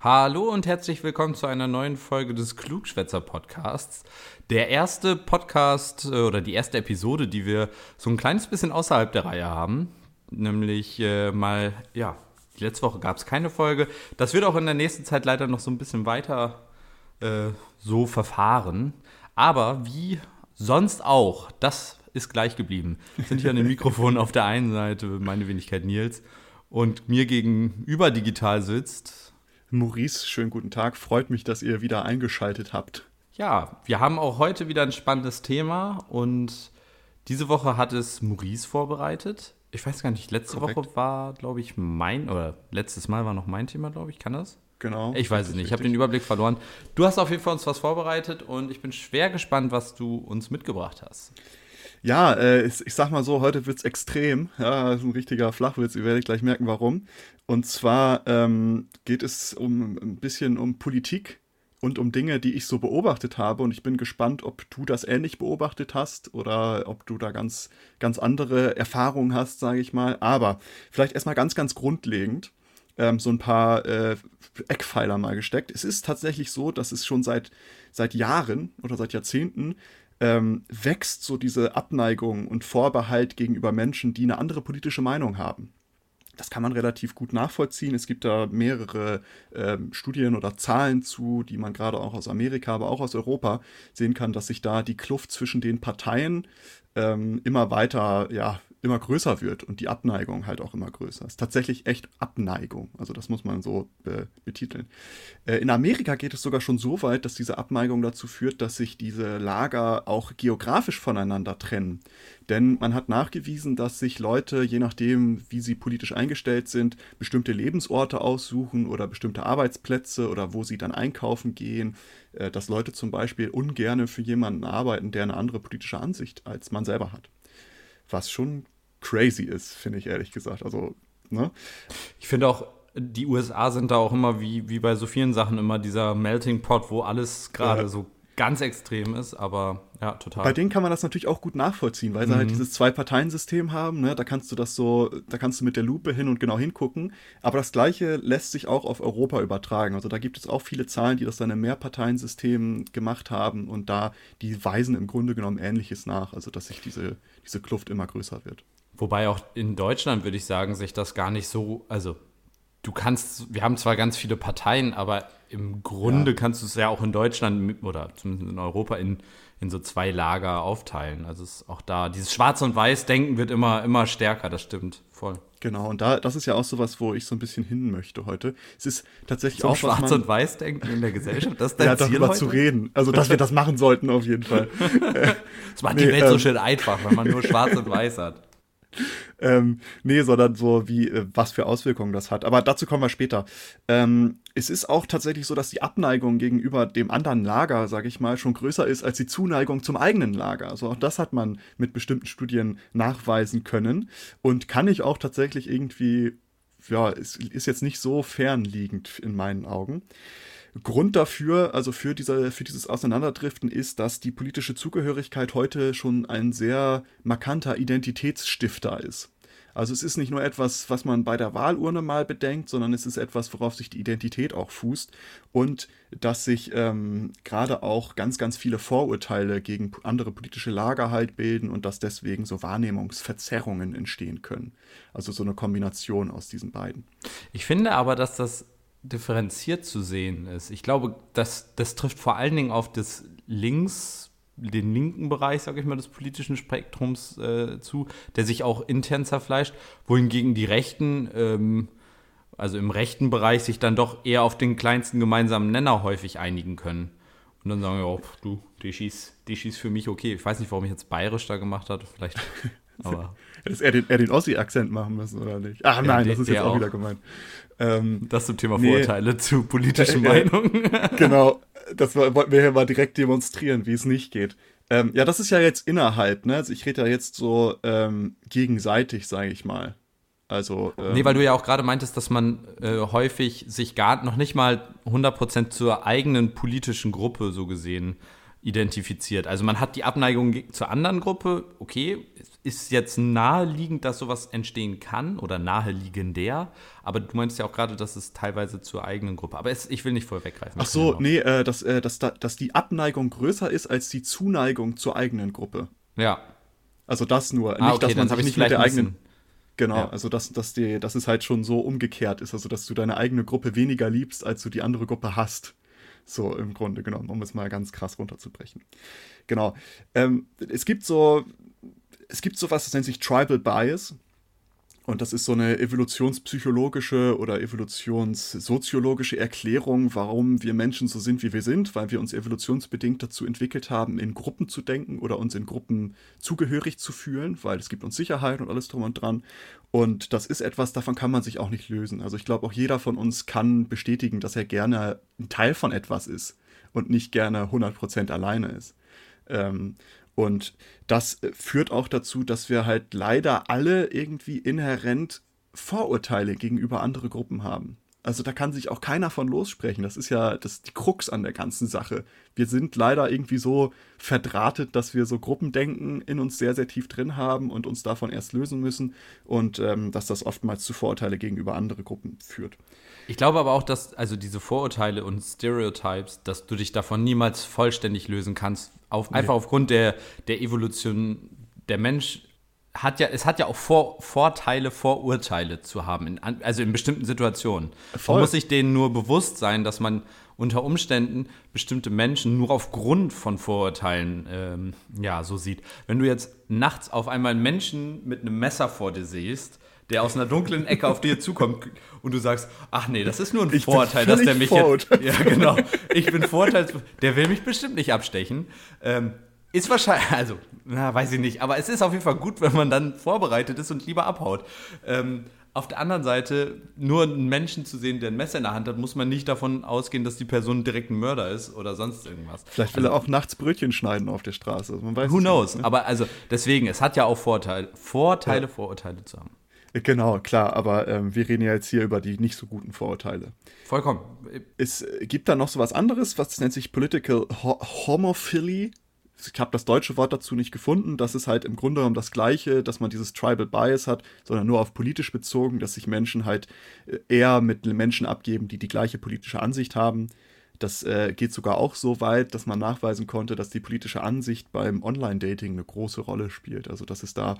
Hallo und herzlich willkommen zu einer neuen Folge des Klugschwätzer Podcasts. Der erste Podcast äh, oder die erste Episode, die wir so ein kleines bisschen außerhalb der Reihe haben. Nämlich äh, mal, ja, die letzte Woche gab es keine Folge. Das wird auch in der nächsten Zeit leider noch so ein bisschen weiter äh, so verfahren. Aber wie sonst auch, das ist gleich geblieben. Sind hier an dem Mikrofon auf der einen Seite meine Wenigkeit Nils und mir gegenüber digital sitzt Maurice, schönen guten Tag. Freut mich, dass ihr wieder eingeschaltet habt. Ja, wir haben auch heute wieder ein spannendes Thema und diese Woche hat es Maurice vorbereitet. Ich weiß gar nicht, letzte Korrekt. Woche war, glaube ich, mein, oder letztes Mal war noch mein Thema, glaube ich. Kann das? Genau. Ich weiß es nicht, ich habe den Überblick verloren. Du hast auf jeden Fall uns was vorbereitet und ich bin schwer gespannt, was du uns mitgebracht hast. Ja, äh, ich, sag mal so, heute wird's extrem. Ja, ist ein richtiger Flachwitz, ihr werdet gleich merken, warum. Und zwar ähm, geht es um ein bisschen um Politik und um Dinge, die ich so beobachtet habe. Und ich bin gespannt, ob du das ähnlich beobachtet hast oder ob du da ganz, ganz andere Erfahrungen hast, sage ich mal. Aber vielleicht erstmal ganz, ganz grundlegend ähm, so ein paar äh, Eckpfeiler mal gesteckt. Es ist tatsächlich so, dass es schon seit, seit Jahren oder seit Jahrzehnten ähm, wächst so diese Abneigung und Vorbehalt gegenüber Menschen, die eine andere politische Meinung haben. Das kann man relativ gut nachvollziehen. Es gibt da mehrere ähm, Studien oder Zahlen zu, die man gerade auch aus Amerika, aber auch aus Europa sehen kann, dass sich da die Kluft zwischen den Parteien ähm, immer weiter ja, immer größer wird und die Abneigung halt auch immer größer. Es ist tatsächlich echt Abneigung. Also das muss man so be betiteln. Äh, in Amerika geht es sogar schon so weit, dass diese Abneigung dazu führt, dass sich diese Lager auch geografisch voneinander trennen. Denn man hat nachgewiesen, dass sich Leute, je nachdem, wie sie politisch eingestellt sind, bestimmte Lebensorte aussuchen oder bestimmte Arbeitsplätze oder wo sie dann einkaufen gehen. Äh, dass Leute zum Beispiel ungerne für jemanden arbeiten, der eine andere politische Ansicht als man selber hat was schon crazy ist, finde ich ehrlich gesagt. Also, ne? Ich finde auch, die USA sind da auch immer wie, wie bei so vielen Sachen immer dieser Melting Pot, wo alles gerade ja. so ganz extrem ist, aber ja, total. Bei denen kann man das natürlich auch gut nachvollziehen, weil sie halt mhm. halt dieses Zwei-Parteien-System haben, ne? Da kannst du das so, da kannst du mit der Lupe hin und genau hingucken. Aber das Gleiche lässt sich auch auf Europa übertragen. Also da gibt es auch viele Zahlen, die das dann im Mehrparteiensystem gemacht haben und da, die weisen im Grunde genommen Ähnliches nach. Also dass sich diese, diese Kluft immer größer wird. Wobei auch in Deutschland würde ich sagen, sich das gar nicht so, also du kannst, wir haben zwar ganz viele Parteien, aber im Grunde ja. kannst du es ja auch in Deutschland oder zumindest in Europa in, in so zwei Lager aufteilen. Also es ist auch da, dieses Schwarz- und Weiß-Denken wird immer, immer stärker, das stimmt, voll. Genau, und da, das ist ja auch so was, wo ich so ein bisschen hin möchte heute. Es ist tatsächlich so auch Schwarz- und Weiß-Denken in der Gesellschaft, das ist dein ja, Ziel darüber heute? zu reden. Also, dass wir das machen sollten, auf jeden Fall. das macht nee, die Welt ähm, so schön einfach, wenn man nur Schwarz und Weiß hat ähm, nee, sondern so wie, äh, was für Auswirkungen das hat. Aber dazu kommen wir später. Ähm, es ist auch tatsächlich so, dass die Abneigung gegenüber dem anderen Lager, sage ich mal, schon größer ist als die Zuneigung zum eigenen Lager. Also auch das hat man mit bestimmten Studien nachweisen können und kann ich auch tatsächlich irgendwie, ja, es ist jetzt nicht so fernliegend in meinen Augen. Grund dafür, also für, diese, für dieses Auseinanderdriften, ist, dass die politische Zugehörigkeit heute schon ein sehr markanter Identitätsstifter ist. Also es ist nicht nur etwas, was man bei der Wahlurne mal bedenkt, sondern es ist etwas, worauf sich die Identität auch fußt und dass sich ähm, gerade auch ganz, ganz viele Vorurteile gegen andere politische Lager halt bilden und dass deswegen so Wahrnehmungsverzerrungen entstehen können. Also so eine Kombination aus diesen beiden. Ich finde aber, dass das differenziert zu sehen ist. Ich glaube, das, das trifft vor allen Dingen auf das Links, den linken Bereich, sage ich mal, des politischen Spektrums äh, zu, der sich auch intern zerfleischt, wohingegen die Rechten, ähm, also im rechten Bereich, sich dann doch eher auf den kleinsten gemeinsamen Nenner häufig einigen können. Und dann sagen wir, oh, du, die schießt, die schießt für mich okay. Ich weiß nicht, warum ich jetzt bayerisch da gemacht habe, vielleicht. Aber Hättest er den, den Ossi-Akzent machen müssen, oder nicht? Ach nein, ja, das ist jetzt auch, auch wieder gemeint. Ähm, das zum Thema Vorurteile nee, zu politischen äh, Meinungen. genau, das wollten wir hier mal direkt demonstrieren, wie es nicht geht. Ähm, ja, das ist ja jetzt innerhalb, ne? Also ich rede ja jetzt so ähm, gegenseitig, sage ich mal. Also, ähm, nee, weil du ja auch gerade meintest, dass man äh, häufig sich gar noch nicht mal 100% zur eigenen politischen Gruppe so gesehen identifiziert. Also man hat die Abneigung zur anderen Gruppe, okay, ist jetzt naheliegend, dass sowas entstehen kann oder naheliegender, aber du meinst ja auch gerade, dass es teilweise zur eigenen Gruppe, aber es, ich will nicht voll weggreifen. Ach so, nee, äh, dass, äh, dass, dass die Abneigung größer ist als die Zuneigung zur eigenen Gruppe. Ja. Also das nur, ah, nicht, okay, dass man sich nicht mit der eigenen... Genau, ja. also dass, dass, die, dass es halt schon so umgekehrt ist, also dass du deine eigene Gruppe weniger liebst, als du die andere Gruppe hast. So im Grunde genommen, um es mal ganz krass runterzubrechen. Genau. Ähm, es gibt so, es gibt so was, das nennt sich Tribal Bias. Und das ist so eine evolutionspsychologische oder evolutionssoziologische Erklärung, warum wir Menschen so sind, wie wir sind, weil wir uns evolutionsbedingt dazu entwickelt haben, in Gruppen zu denken oder uns in Gruppen zugehörig zu fühlen, weil es gibt uns Sicherheit und alles drum und dran. Und das ist etwas, davon kann man sich auch nicht lösen. Also ich glaube, auch jeder von uns kann bestätigen, dass er gerne ein Teil von etwas ist und nicht gerne 100% alleine ist. Ähm, und das äh, führt auch dazu, dass wir halt leider alle irgendwie inhärent Vorurteile gegenüber andere Gruppen haben. Also da kann sich auch keiner von lossprechen. Das ist ja das die Krux an der ganzen Sache. Wir sind leider irgendwie so verdrahtet, dass wir so Gruppendenken in uns sehr, sehr tief drin haben und uns davon erst lösen müssen und ähm, dass das oftmals zu Vorurteile gegenüber andere Gruppen führt. Ich glaube aber auch, dass also diese Vorurteile und Stereotypes, dass du dich davon niemals vollständig lösen kannst. Auf, nee. Einfach aufgrund der, der Evolution. Der Mensch hat ja, es hat ja auch Vor Vorteile, Vorurteile zu haben, in, also in bestimmten Situationen. Voll. Man muss sich denen nur bewusst sein, dass man unter Umständen bestimmte Menschen nur aufgrund von Vorurteilen ähm, ja, so sieht. Wenn du jetzt nachts auf einmal einen Menschen mit einem Messer vor dir siehst, der aus einer dunklen Ecke auf dir zukommt und du sagst, ach nee, das ist nur ein ich Vorteil, dass der mich jetzt, ja genau, ich bin Vorteil, der will mich bestimmt nicht abstechen. Ähm, ist wahrscheinlich, also, na, weiß ich nicht, aber es ist auf jeden Fall gut, wenn man dann vorbereitet ist und lieber abhaut. Ähm, auf der anderen Seite, nur einen Menschen zu sehen, der ein Messer in der Hand hat, muss man nicht davon ausgehen, dass die Person direkt ein Mörder ist oder sonst irgendwas. Vielleicht will also, er auch nachts Brötchen schneiden auf der Straße. Man weiß who knows? Nicht, ne? Aber also deswegen, es hat ja auch Vorteile, Vorteile, ja. Vorurteile zu haben. Genau, klar, aber ähm, wir reden ja jetzt hier über die nicht so guten Vorurteile. Vollkommen. Es gibt da noch so was anderes, was nennt sich Political Ho Homophily. Ich habe das deutsche Wort dazu nicht gefunden. Das ist halt im Grunde genommen das Gleiche, dass man dieses Tribal Bias hat, sondern nur auf politisch bezogen, dass sich Menschen halt äh, eher mit Menschen abgeben, die die gleiche politische Ansicht haben. Das äh, geht sogar auch so weit, dass man nachweisen konnte, dass die politische Ansicht beim Online-Dating eine große Rolle spielt. Also dass es da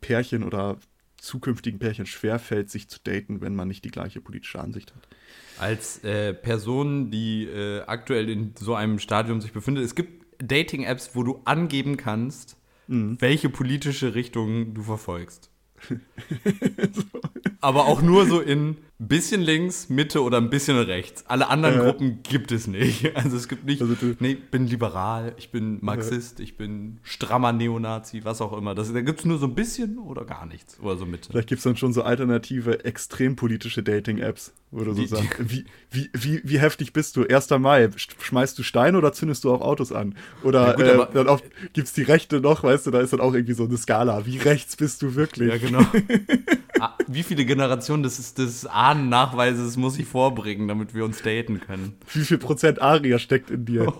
Pärchen oder zukünftigen Pärchen schwerfällt, sich zu daten, wenn man nicht die gleiche politische Ansicht hat. Als äh, Person, die äh, aktuell in so einem Stadium sich befindet, es gibt Dating-Apps, wo du angeben kannst, mhm. welche politische Richtung du verfolgst. so. Aber auch nur so in bisschen links, Mitte oder ein bisschen rechts. Alle anderen äh. Gruppen gibt es nicht. Also es gibt nicht, also nee, ich bin liberal, ich bin Marxist, äh. ich bin strammer Neonazi, was auch immer. Das, da gibt es nur so ein bisschen oder gar nichts. Oder so Mitte. Vielleicht gibt es dann schon so alternative, extrem politische Dating-Apps, wo du so die, sagst, wie, wie, wie, wie heftig bist du? 1. Mai, schmeißt du Steine oder zündest du auch Autos an? Oder ja, gut, äh, dann gibt es die Rechte noch, weißt du, da ist dann auch irgendwie so eine Skala. Wie rechts bist du wirklich? Ja, genau. Ah, wie viele Generationen des, des Ahnennachweises muss ich vorbringen, damit wir uns daten können? Wie viel Prozent Aria steckt in dir?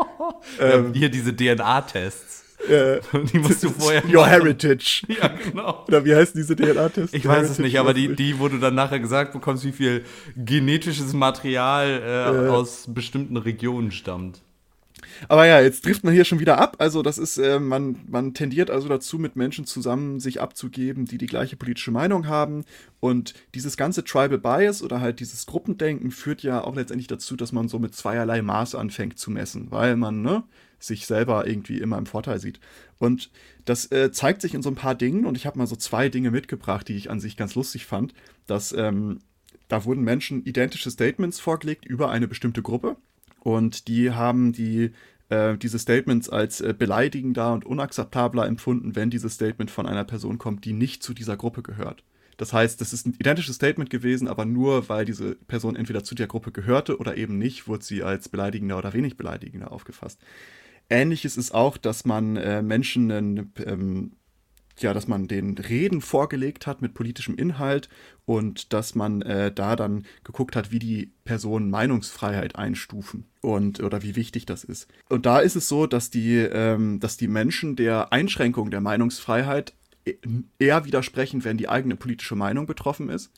ähm, hier diese DNA-Tests. Äh, die musst du vorher. Your machen. Heritage. Ja, genau. Oder wie heißen diese DNA-Tests? Ich weiß es nicht, aber die, die, wo du dann nachher gesagt bekommst, wie viel genetisches Material äh, äh. aus bestimmten Regionen stammt. Aber ja, jetzt trifft man hier schon wieder ab. Also das ist, äh, man, man tendiert also dazu, mit Menschen zusammen sich abzugeben, die die gleiche politische Meinung haben. Und dieses ganze Tribal Bias oder halt dieses Gruppendenken führt ja auch letztendlich dazu, dass man so mit zweierlei Maß anfängt zu messen, weil man ne, sich selber irgendwie immer im Vorteil sieht. Und das äh, zeigt sich in so ein paar Dingen. Und ich habe mal so zwei Dinge mitgebracht, die ich an sich ganz lustig fand. Dass ähm, da wurden Menschen identische Statements vorgelegt über eine bestimmte Gruppe. Und die haben die, äh, diese Statements als äh, beleidigender und unakzeptabler empfunden, wenn dieses Statement von einer Person kommt, die nicht zu dieser Gruppe gehört. Das heißt, das ist ein identisches Statement gewesen, aber nur weil diese Person entweder zu der Gruppe gehörte oder eben nicht, wurde sie als beleidigender oder wenig beleidigender aufgefasst. Ähnliches ist auch, dass man äh, Menschen einen, ähm, ja, dass man den Reden vorgelegt hat mit politischem Inhalt und dass man äh, da dann geguckt hat, wie die Personen Meinungsfreiheit einstufen und oder wie wichtig das ist. Und da ist es so, dass die, ähm, dass die Menschen der Einschränkung der Meinungsfreiheit e-, eher widersprechen, wenn die eigene politische Meinung betroffen ist.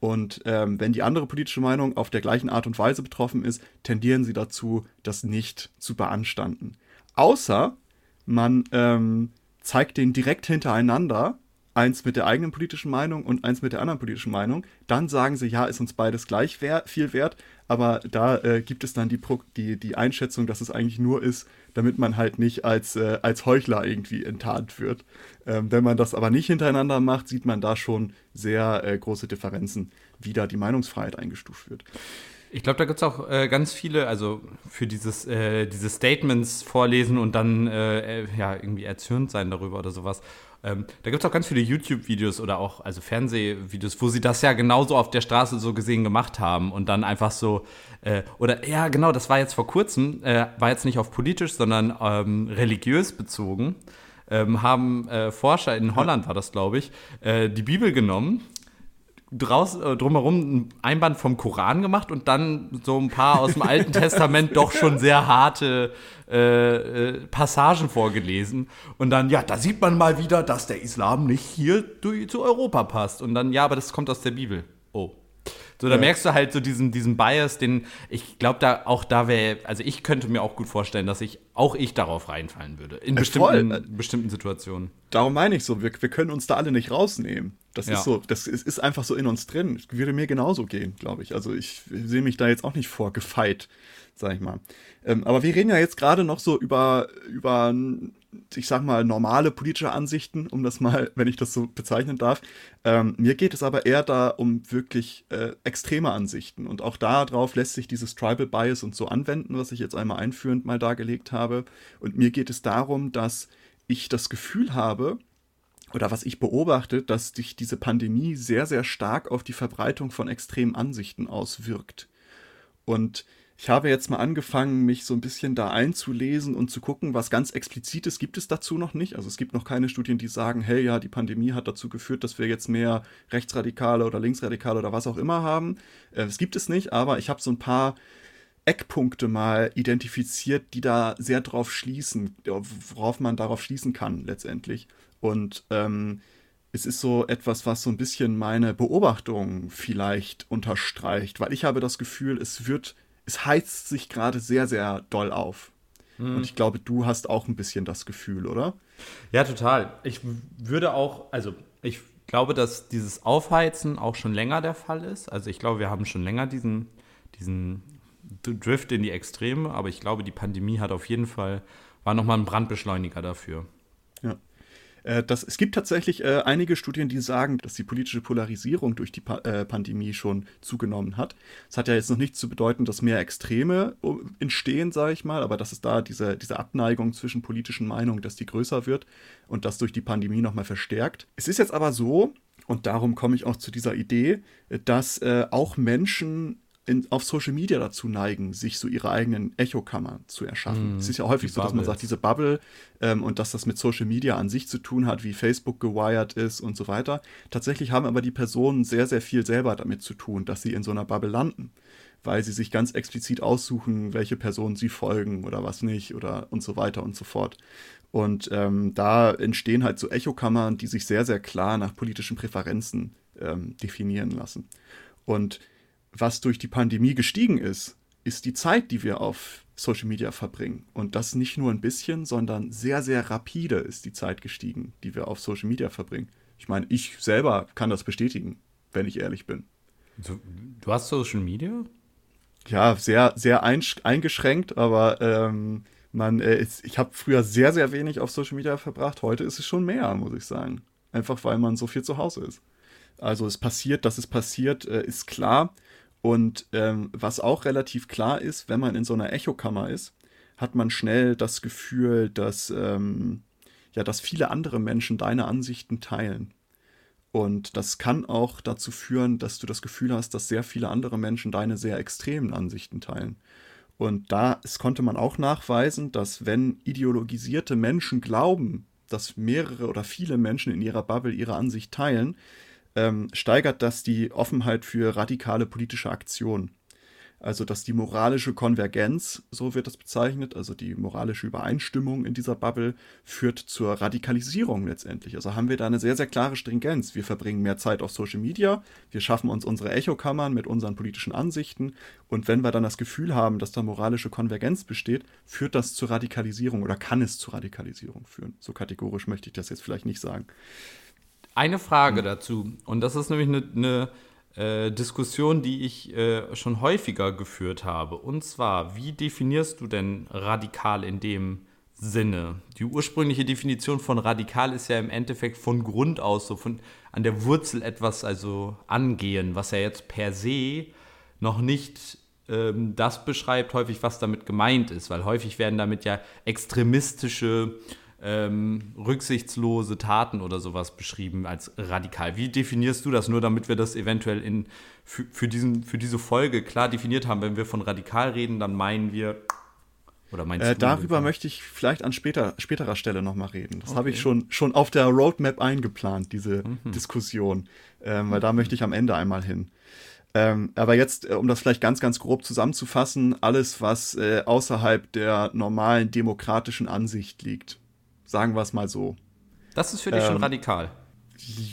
Und ähm, wenn die andere politische Meinung auf der gleichen Art und Weise betroffen ist, tendieren sie dazu, das nicht zu beanstanden. Außer man ähm, zeigt den direkt hintereinander, eins mit der eigenen politischen Meinung und eins mit der anderen politischen Meinung, dann sagen sie, ja, ist uns beides gleich wer viel wert, aber da äh, gibt es dann die, die, die Einschätzung, dass es eigentlich nur ist, damit man halt nicht als, äh, als Heuchler irgendwie enttarnt wird. Ähm, wenn man das aber nicht hintereinander macht, sieht man da schon sehr äh, große Differenzen, wie da die Meinungsfreiheit eingestuft wird. Ich glaube, da gibt es auch äh, ganz viele, also für dieses, äh, diese Statements vorlesen und dann äh, ja, irgendwie erzürnt sein darüber oder sowas. Ähm, da gibt es auch ganz viele YouTube-Videos oder auch also Fernsehvideos, wo sie das ja genauso auf der Straße so gesehen gemacht haben und dann einfach so, äh, oder ja, genau, das war jetzt vor kurzem, äh, war jetzt nicht auf politisch, sondern ähm, religiös bezogen. Ähm, haben äh, Forscher in Holland, war das, glaube ich, die Bibel genommen draus, äh, drumherum ein Einband vom Koran gemacht und dann so ein paar aus dem Alten Testament doch schon sehr harte äh, äh, Passagen vorgelesen. Und dann, ja, da sieht man mal wieder, dass der Islam nicht hier zu Europa passt. Und dann, ja, aber das kommt aus der Bibel. Oh. So, da ja. merkst du halt so diesen, diesen Bias, den ich glaube, da auch da wäre, also ich könnte mir auch gut vorstellen, dass ich auch ich darauf reinfallen würde. In bestimmten, Voll. bestimmten Situationen. Darum meine ich so, wir, wir können uns da alle nicht rausnehmen. Das ja. ist so, das ist, ist, einfach so in uns drin. Würde mir genauso gehen, glaube ich. Also ich sehe mich da jetzt auch nicht vorgefeit, sag ich mal. Ähm, aber wir reden ja jetzt gerade noch so über, über ich sag mal, normale politische Ansichten, um das mal, wenn ich das so bezeichnen darf. Ähm, mir geht es aber eher da um wirklich äh, extreme Ansichten. Und auch darauf lässt sich dieses Tribal Bias und so anwenden, was ich jetzt einmal einführend mal dargelegt habe. Und mir geht es darum, dass ich das Gefühl habe, oder was ich beobachte, dass sich diese Pandemie sehr, sehr stark auf die Verbreitung von extremen Ansichten auswirkt. Und ich habe jetzt mal angefangen, mich so ein bisschen da einzulesen und zu gucken, was ganz explizites gibt es dazu noch nicht. Also es gibt noch keine Studien, die sagen, hey, ja, die Pandemie hat dazu geführt, dass wir jetzt mehr Rechtsradikale oder Linksradikale oder was auch immer haben. Äh, das gibt es nicht, aber ich habe so ein paar Eckpunkte mal identifiziert, die da sehr drauf schließen, worauf man darauf schließen kann letztendlich. Und ähm, es ist so etwas, was so ein bisschen meine Beobachtung vielleicht unterstreicht, weil ich habe das Gefühl, es wird es heizt sich gerade sehr, sehr doll auf. Mhm. Und ich glaube, du hast auch ein bisschen das Gefühl, oder? Ja, total. Ich würde auch, also ich glaube, dass dieses Aufheizen auch schon länger der Fall ist. Also ich glaube, wir haben schon länger diesen, diesen Drift in die Extreme, aber ich glaube, die Pandemie hat auf jeden Fall, war nochmal ein Brandbeschleuniger dafür. Äh, es gibt tatsächlich äh, einige Studien, die sagen, dass die politische Polarisierung durch die pa äh, Pandemie schon zugenommen hat. Das hat ja jetzt noch nichts zu bedeuten, dass mehr Extreme äh, entstehen, sage ich mal, aber dass es da diese, diese Abneigung zwischen politischen Meinungen, dass die größer wird und das durch die Pandemie nochmal verstärkt. Es ist jetzt aber so, und darum komme ich auch zu dieser Idee, dass äh, auch Menschen in, auf Social Media dazu neigen, sich so ihre eigenen Echokammer zu erschaffen. Mm, es ist ja häufig so, dass man sagt, diese Bubble ähm, und dass das mit Social Media an sich zu tun hat, wie Facebook gewired ist und so weiter. Tatsächlich haben aber die Personen sehr, sehr viel selber damit zu tun, dass sie in so einer Bubble landen, weil sie sich ganz explizit aussuchen, welche Personen sie folgen oder was nicht oder und so weiter und so fort. Und ähm, da entstehen halt so Echokammern, die sich sehr, sehr klar nach politischen Präferenzen ähm, definieren lassen. Und was durch die Pandemie gestiegen ist, ist die Zeit, die wir auf Social Media verbringen. Und das nicht nur ein bisschen, sondern sehr, sehr rapide ist die Zeit gestiegen, die wir auf Social Media verbringen. Ich meine, ich selber kann das bestätigen, wenn ich ehrlich bin. Du, hast Social Media? Ja, sehr, sehr eingeschränkt, aber ähm, man, äh, ich habe früher sehr, sehr wenig auf Social Media verbracht. Heute ist es schon mehr, muss ich sagen. Einfach weil man so viel zu Hause ist. Also es passiert, dass es passiert, äh, ist klar. Und ähm, was auch relativ klar ist, wenn man in so einer Echokammer ist, hat man schnell das Gefühl, dass, ähm, ja, dass viele andere Menschen deine Ansichten teilen. Und das kann auch dazu führen, dass du das Gefühl hast, dass sehr viele andere Menschen deine sehr extremen Ansichten teilen. Und da es konnte man auch nachweisen, dass wenn ideologisierte Menschen glauben, dass mehrere oder viele Menschen in ihrer Bubble ihre Ansicht teilen, ähm, steigert das die Offenheit für radikale politische Aktion. Also, dass die moralische Konvergenz, so wird das bezeichnet, also die moralische Übereinstimmung in dieser Bubble, führt zur Radikalisierung letztendlich. Also haben wir da eine sehr, sehr klare Stringenz. Wir verbringen mehr Zeit auf Social Media, wir schaffen uns unsere Echokammern mit unseren politischen Ansichten und wenn wir dann das Gefühl haben, dass da moralische Konvergenz besteht, führt das zur Radikalisierung oder kann es zur Radikalisierung führen. So kategorisch möchte ich das jetzt vielleicht nicht sagen. Eine Frage dazu, und das ist nämlich eine, eine äh, Diskussion, die ich äh, schon häufiger geführt habe. Und zwar, wie definierst du denn radikal in dem Sinne? Die ursprüngliche Definition von radikal ist ja im Endeffekt von Grund aus so von an der Wurzel etwas also angehen, was ja jetzt per se noch nicht ähm, das beschreibt, häufig was damit gemeint ist, weil häufig werden damit ja extremistische ähm, rücksichtslose Taten oder sowas beschrieben als radikal. Wie definierst du das? Nur damit wir das eventuell in, für, für, diesen, für diese Folge klar definiert haben. Wenn wir von radikal reden, dann meinen wir. Oder meinst äh, darüber möchte ich vielleicht an später, späterer Stelle nochmal reden. Das okay. habe ich schon, schon auf der Roadmap eingeplant, diese mhm. Diskussion. Ähm, weil da möchte ich am Ende einmal hin. Ähm, aber jetzt, äh, um das vielleicht ganz, ganz grob zusammenzufassen, alles, was äh, außerhalb der normalen demokratischen Ansicht liegt. Sagen wir es mal so. Das ist für dich ähm, schon radikal.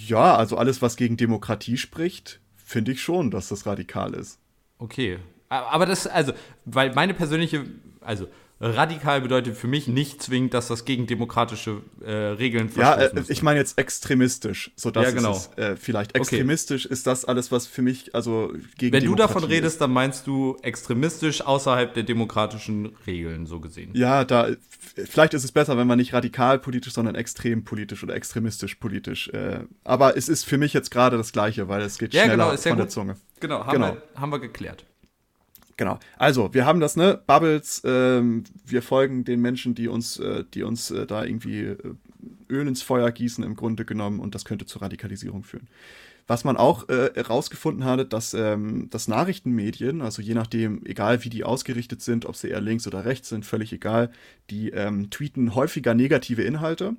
Ja, also alles, was gegen Demokratie spricht, finde ich schon, dass das radikal ist. Okay. Aber das, also, weil meine persönliche, also radikal bedeutet für mich nicht zwingend, dass das gegen demokratische äh, Regeln verstoßen Ja, äh, ich meine jetzt extremistisch. So das ja, genau. ist äh, vielleicht. Extremistisch okay. ist das alles, was für mich, also gegen Wenn du davon redest, ist. dann meinst du extremistisch außerhalb der demokratischen Regeln, so gesehen. Ja, da, vielleicht ist es besser, wenn man nicht radikal politisch, sondern extrem politisch oder extremistisch politisch. Äh, aber es ist für mich jetzt gerade das Gleiche, weil es geht ja, schneller genau, von gut. der Zunge. Genau, haben, genau. Wir, haben wir geklärt. Genau. Also, wir haben das, ne? Bubbles, ähm, wir folgen den Menschen, die uns, äh, die uns äh, da irgendwie äh, Öl ins Feuer gießen, im Grunde genommen, und das könnte zur Radikalisierung führen. Was man auch herausgefunden äh, hatte, dass, ähm, dass Nachrichtenmedien, also je nachdem, egal wie die ausgerichtet sind, ob sie eher links oder rechts sind, völlig egal, die ähm, tweeten häufiger negative Inhalte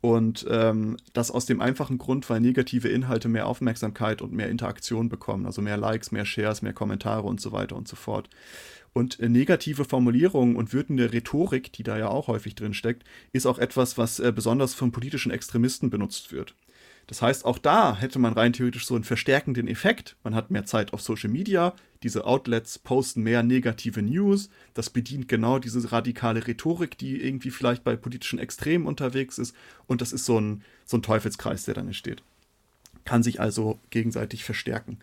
und ähm, das aus dem einfachen Grund, weil negative Inhalte mehr Aufmerksamkeit und mehr Interaktion bekommen, also mehr Likes, mehr Shares, mehr Kommentare und so weiter und so fort. Und äh, negative Formulierungen und wütende Rhetorik, die da ja auch häufig drin steckt, ist auch etwas, was äh, besonders von politischen Extremisten benutzt wird. Das heißt, auch da hätte man rein theoretisch so einen verstärkenden Effekt. Man hat mehr Zeit auf Social Media, diese Outlets posten mehr negative News. Das bedient genau diese radikale Rhetorik, die irgendwie vielleicht bei politischen Extremen unterwegs ist. Und das ist so ein, so ein Teufelskreis, der dann entsteht. Kann sich also gegenseitig verstärken.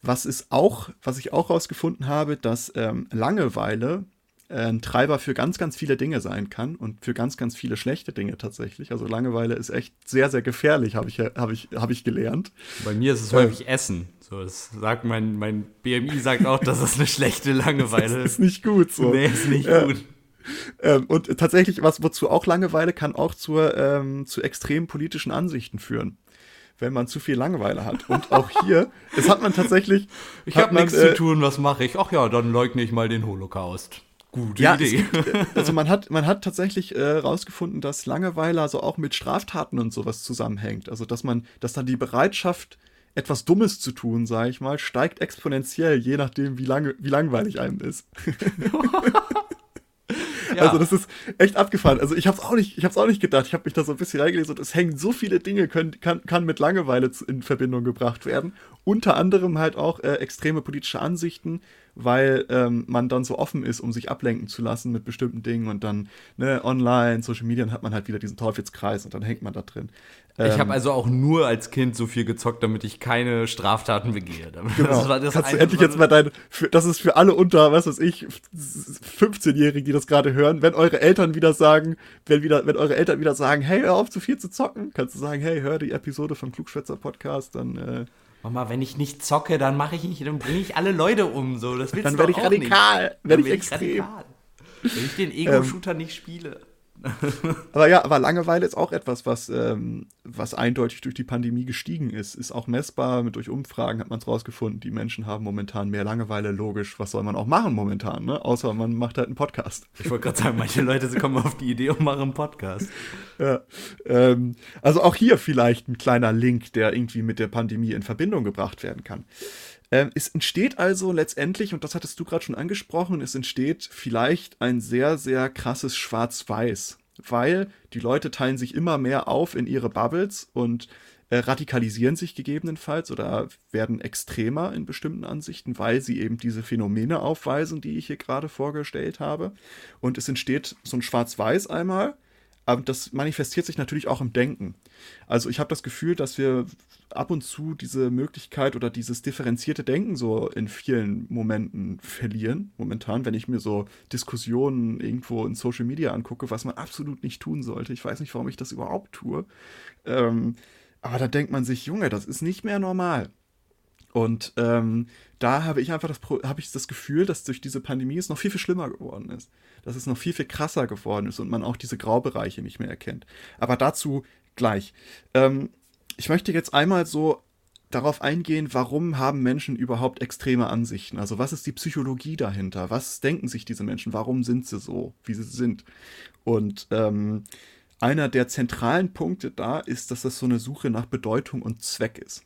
Was ist auch, was ich auch herausgefunden habe, dass ähm, Langeweile ein Treiber für ganz, ganz viele Dinge sein kann und für ganz, ganz viele schlechte Dinge tatsächlich. Also Langeweile ist echt sehr, sehr gefährlich, habe ich, hab ich, hab ich gelernt. Bei mir ist es häufig Essen. So, das sagt mein, mein BMI sagt auch, dass es eine schlechte Langeweile ist. ist nicht gut so. Nee, ist nicht äh, gut. Ähm, und tatsächlich, was wozu auch Langeweile kann auch zur, ähm, zu extremen politischen Ansichten führen wenn man zu viel Langeweile hat. Und auch hier, es hat man tatsächlich. Ich habe nichts äh, zu tun, was mache ich? Ach ja, dann leugne ich mal den Holocaust. Gute ja, Idee. Gibt, äh, also man hat, man hat tatsächlich herausgefunden, äh, dass Langeweile also auch mit Straftaten und sowas zusammenhängt. Also dass man, dass dann die Bereitschaft, etwas Dummes zu tun, sage ich mal, steigt exponentiell, je nachdem, wie lange, wie langweilig einem ist. ja. Also das ist echt abgefahren. Also ich habe es auch nicht, ich habe auch nicht gedacht. Ich habe mich da so ein bisschen reingelesen und es hängen so viele Dinge, können, kann, kann mit Langeweile in Verbindung gebracht werden. Unter anderem halt auch äh, extreme politische Ansichten, weil ähm, man dann so offen ist, um sich ablenken zu lassen mit bestimmten Dingen und dann ne, online, Social Media, hat man halt wieder diesen Teufelskreis und dann hängt man da drin. Ähm, ich habe also auch nur als Kind so viel gezockt, damit ich keine Straftaten begehe. Genau. Das das Kannst du endlich jetzt mal dein, für, das ist für alle unter, was weiß ich, 15-Jährigen, die das gerade hören, wenn eure Eltern wieder sagen, wenn wieder, wenn eure Eltern wieder sagen, hey, hör auf zu viel zu zocken, kannst du sagen, hey, hör die Episode vom Klugschwätzer Podcast, dann äh, Mama, wenn ich nicht zocke, dann mache ich nicht, dann bringe ich alle Leute um. So, das willst dann werde ich radikal, werde ich extrem. Radikal. Wenn ich den Ego-Shooter ähm, nicht spiele. aber ja, aber Langeweile ist auch etwas, was, ähm, was eindeutig durch die Pandemie gestiegen ist. Ist auch messbar, mit durch Umfragen hat man es rausgefunden. Die Menschen haben momentan mehr Langeweile, logisch. Was soll man auch machen momentan, ne? Außer man macht halt einen Podcast. Ich wollte gerade sagen, manche Leute kommen auf die Idee und machen einen Podcast. Ja, ähm, also auch hier vielleicht ein kleiner Link, der irgendwie mit der Pandemie in Verbindung gebracht werden kann. Ähm, es entsteht also letztendlich, und das hattest du gerade schon angesprochen, es entsteht vielleicht ein sehr, sehr krasses Schwarz-Weiß, weil die Leute teilen sich immer mehr auf in ihre Bubbles und äh, radikalisieren sich gegebenenfalls oder werden extremer in bestimmten Ansichten, weil sie eben diese Phänomene aufweisen, die ich hier gerade vorgestellt habe. Und es entsteht so ein Schwarz-Weiß einmal, aber das manifestiert sich natürlich auch im Denken. Also ich habe das Gefühl, dass wir ab und zu diese Möglichkeit oder dieses differenzierte Denken so in vielen Momenten verlieren. Momentan, wenn ich mir so Diskussionen irgendwo in Social Media angucke, was man absolut nicht tun sollte. Ich weiß nicht, warum ich das überhaupt tue. Ähm, aber da denkt man sich, Junge, das ist nicht mehr normal. Und ähm, da habe ich einfach das, habe ich das Gefühl, dass durch diese Pandemie es noch viel, viel schlimmer geworden ist. Dass es noch viel, viel krasser geworden ist und man auch diese Graubereiche nicht mehr erkennt. Aber dazu gleich. Ähm, ich möchte jetzt einmal so darauf eingehen, warum haben Menschen überhaupt extreme Ansichten? Also was ist die Psychologie dahinter? Was denken sich diese Menschen? Warum sind sie so, wie sie sind? Und ähm, einer der zentralen Punkte da ist, dass das so eine Suche nach Bedeutung und Zweck ist.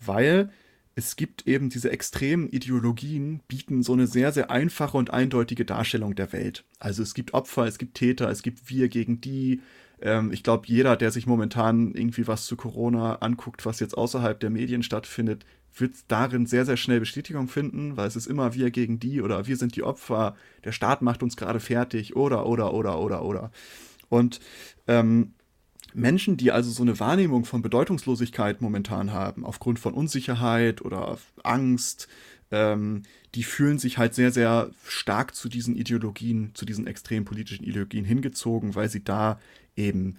Weil es gibt eben diese extremen Ideologien, bieten so eine sehr, sehr einfache und eindeutige Darstellung der Welt. Also es gibt Opfer, es gibt Täter, es gibt wir gegen die, ähm, ich glaube, jeder, der sich momentan irgendwie was zu Corona anguckt, was jetzt außerhalb der Medien stattfindet, wird darin sehr, sehr schnell Bestätigung finden, weil es ist immer wir gegen die oder wir sind die Opfer, der Staat macht uns gerade fertig oder, oder, oder, oder, oder. Und ähm, Menschen, die also so eine Wahrnehmung von Bedeutungslosigkeit momentan haben, aufgrund von Unsicherheit oder Angst, ähm, die fühlen sich halt sehr, sehr stark zu diesen Ideologien, zu diesen extrem politischen Ideologien hingezogen, weil sie da eben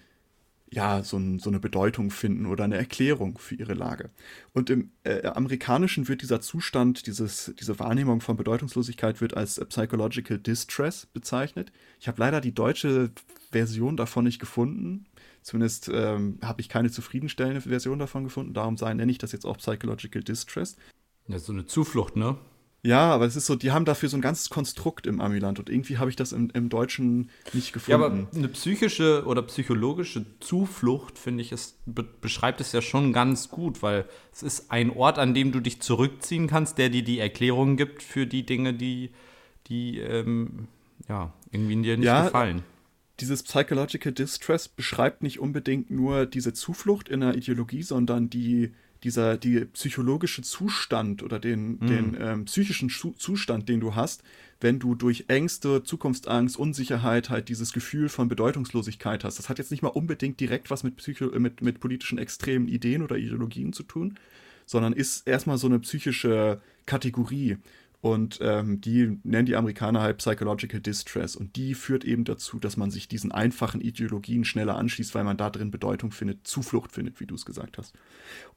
ja, so, ein, so, eine Bedeutung finden oder eine Erklärung für ihre Lage. Und im äh, Amerikanischen wird dieser Zustand, dieses, diese Wahrnehmung von Bedeutungslosigkeit wird als Psychological Distress bezeichnet. Ich habe leider die deutsche Version davon nicht gefunden. Zumindest ähm, habe ich keine zufriedenstellende Version davon gefunden. Darum sei, nenne ich das jetzt auch Psychological Distress. Ja, so eine Zuflucht, ne? Ja, aber es ist so, die haben dafür so ein ganzes Konstrukt im Amiland und irgendwie habe ich das im, im Deutschen nicht gefunden. Ja, aber eine psychische oder psychologische Zuflucht, finde ich, es be beschreibt es ja schon ganz gut, weil es ist ein Ort, an dem du dich zurückziehen kannst, der dir die Erklärung gibt für die Dinge, die, die ähm, ja, irgendwie dir nicht ja, gefallen. Dieses Psychological Distress beschreibt nicht unbedingt nur diese Zuflucht in der Ideologie, sondern die dieser die psychologische Zustand oder den, mhm. den ähm, psychischen Zustand, den du hast, wenn du durch Ängste, Zukunftsangst, Unsicherheit halt dieses Gefühl von Bedeutungslosigkeit hast. Das hat jetzt nicht mal unbedingt direkt was mit, Psycho mit, mit politischen extremen Ideen oder Ideologien zu tun, sondern ist erstmal so eine psychische Kategorie. Und ähm, die nennen die Amerikaner halt Psychological Distress. Und die führt eben dazu, dass man sich diesen einfachen Ideologien schneller anschließt, weil man da drin Bedeutung findet, Zuflucht findet, wie du es gesagt hast.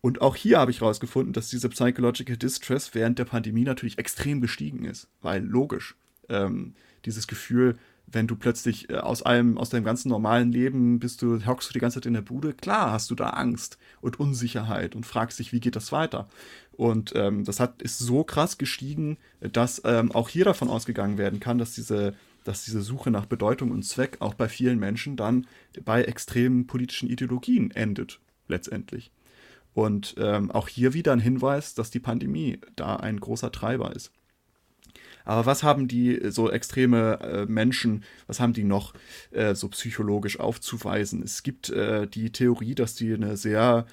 Und auch hier habe ich herausgefunden, dass diese Psychological Distress während der Pandemie natürlich extrem gestiegen ist. Weil logisch, ähm, dieses Gefühl, wenn du plötzlich äh, aus allem, aus deinem ganzen normalen Leben bist du, hockst du die ganze Zeit in der Bude, klar hast du da Angst und Unsicherheit und fragst dich, wie geht das weiter? Und ähm, das hat, ist so krass gestiegen, dass ähm, auch hier davon ausgegangen werden kann, dass diese, dass diese Suche nach Bedeutung und Zweck auch bei vielen Menschen dann bei extremen politischen Ideologien endet, letztendlich. Und ähm, auch hier wieder ein Hinweis, dass die Pandemie da ein großer Treiber ist. Aber was haben die so extreme äh, Menschen, was haben die noch äh, so psychologisch aufzuweisen? Es gibt äh, die Theorie, dass die eine sehr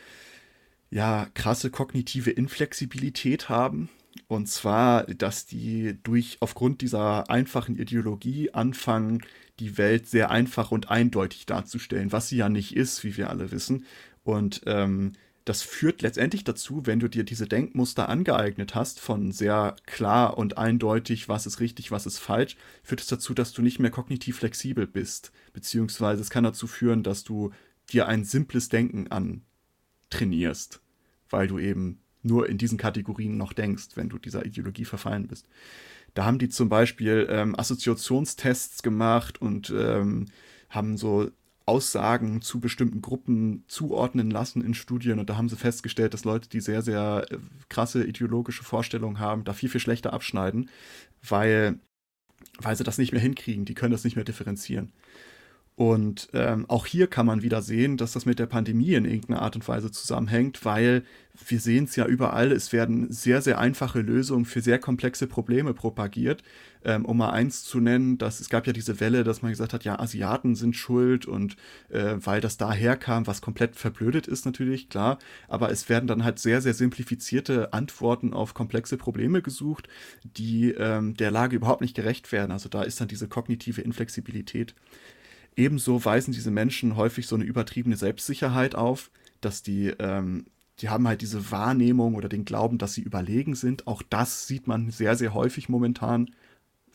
ja, krasse kognitive Inflexibilität haben. Und zwar, dass die durch aufgrund dieser einfachen Ideologie anfangen, die Welt sehr einfach und eindeutig darzustellen, was sie ja nicht ist, wie wir alle wissen. Und ähm, das führt letztendlich dazu, wenn du dir diese Denkmuster angeeignet hast, von sehr klar und eindeutig, was ist richtig, was ist falsch, führt es dazu, dass du nicht mehr kognitiv flexibel bist. Beziehungsweise es kann dazu führen, dass du dir ein simples Denken antrainierst weil du eben nur in diesen Kategorien noch denkst, wenn du dieser Ideologie verfallen bist. Da haben die zum Beispiel ähm, Assoziationstests gemacht und ähm, haben so Aussagen zu bestimmten Gruppen zuordnen lassen in Studien und da haben sie festgestellt, dass Leute, die sehr, sehr äh, krasse ideologische Vorstellungen haben, da viel, viel schlechter abschneiden, weil, weil sie das nicht mehr hinkriegen, die können das nicht mehr differenzieren. Und ähm, auch hier kann man wieder sehen, dass das mit der Pandemie in irgendeiner Art und Weise zusammenhängt, weil wir sehen es ja überall, es werden sehr, sehr einfache Lösungen für sehr komplexe Probleme propagiert. Ähm, um mal eins zu nennen, dass es gab ja diese Welle, dass man gesagt hat, ja, Asiaten sind schuld und äh, weil das daher kam, was komplett verblödet ist natürlich, klar, aber es werden dann halt sehr, sehr simplifizierte Antworten auf komplexe Probleme gesucht, die ähm, der Lage überhaupt nicht gerecht werden. Also da ist dann diese kognitive Inflexibilität. Ebenso weisen diese Menschen häufig so eine übertriebene Selbstsicherheit auf, dass die, ähm, die haben halt diese Wahrnehmung oder den Glauben, dass sie überlegen sind. Auch das sieht man sehr, sehr häufig momentan.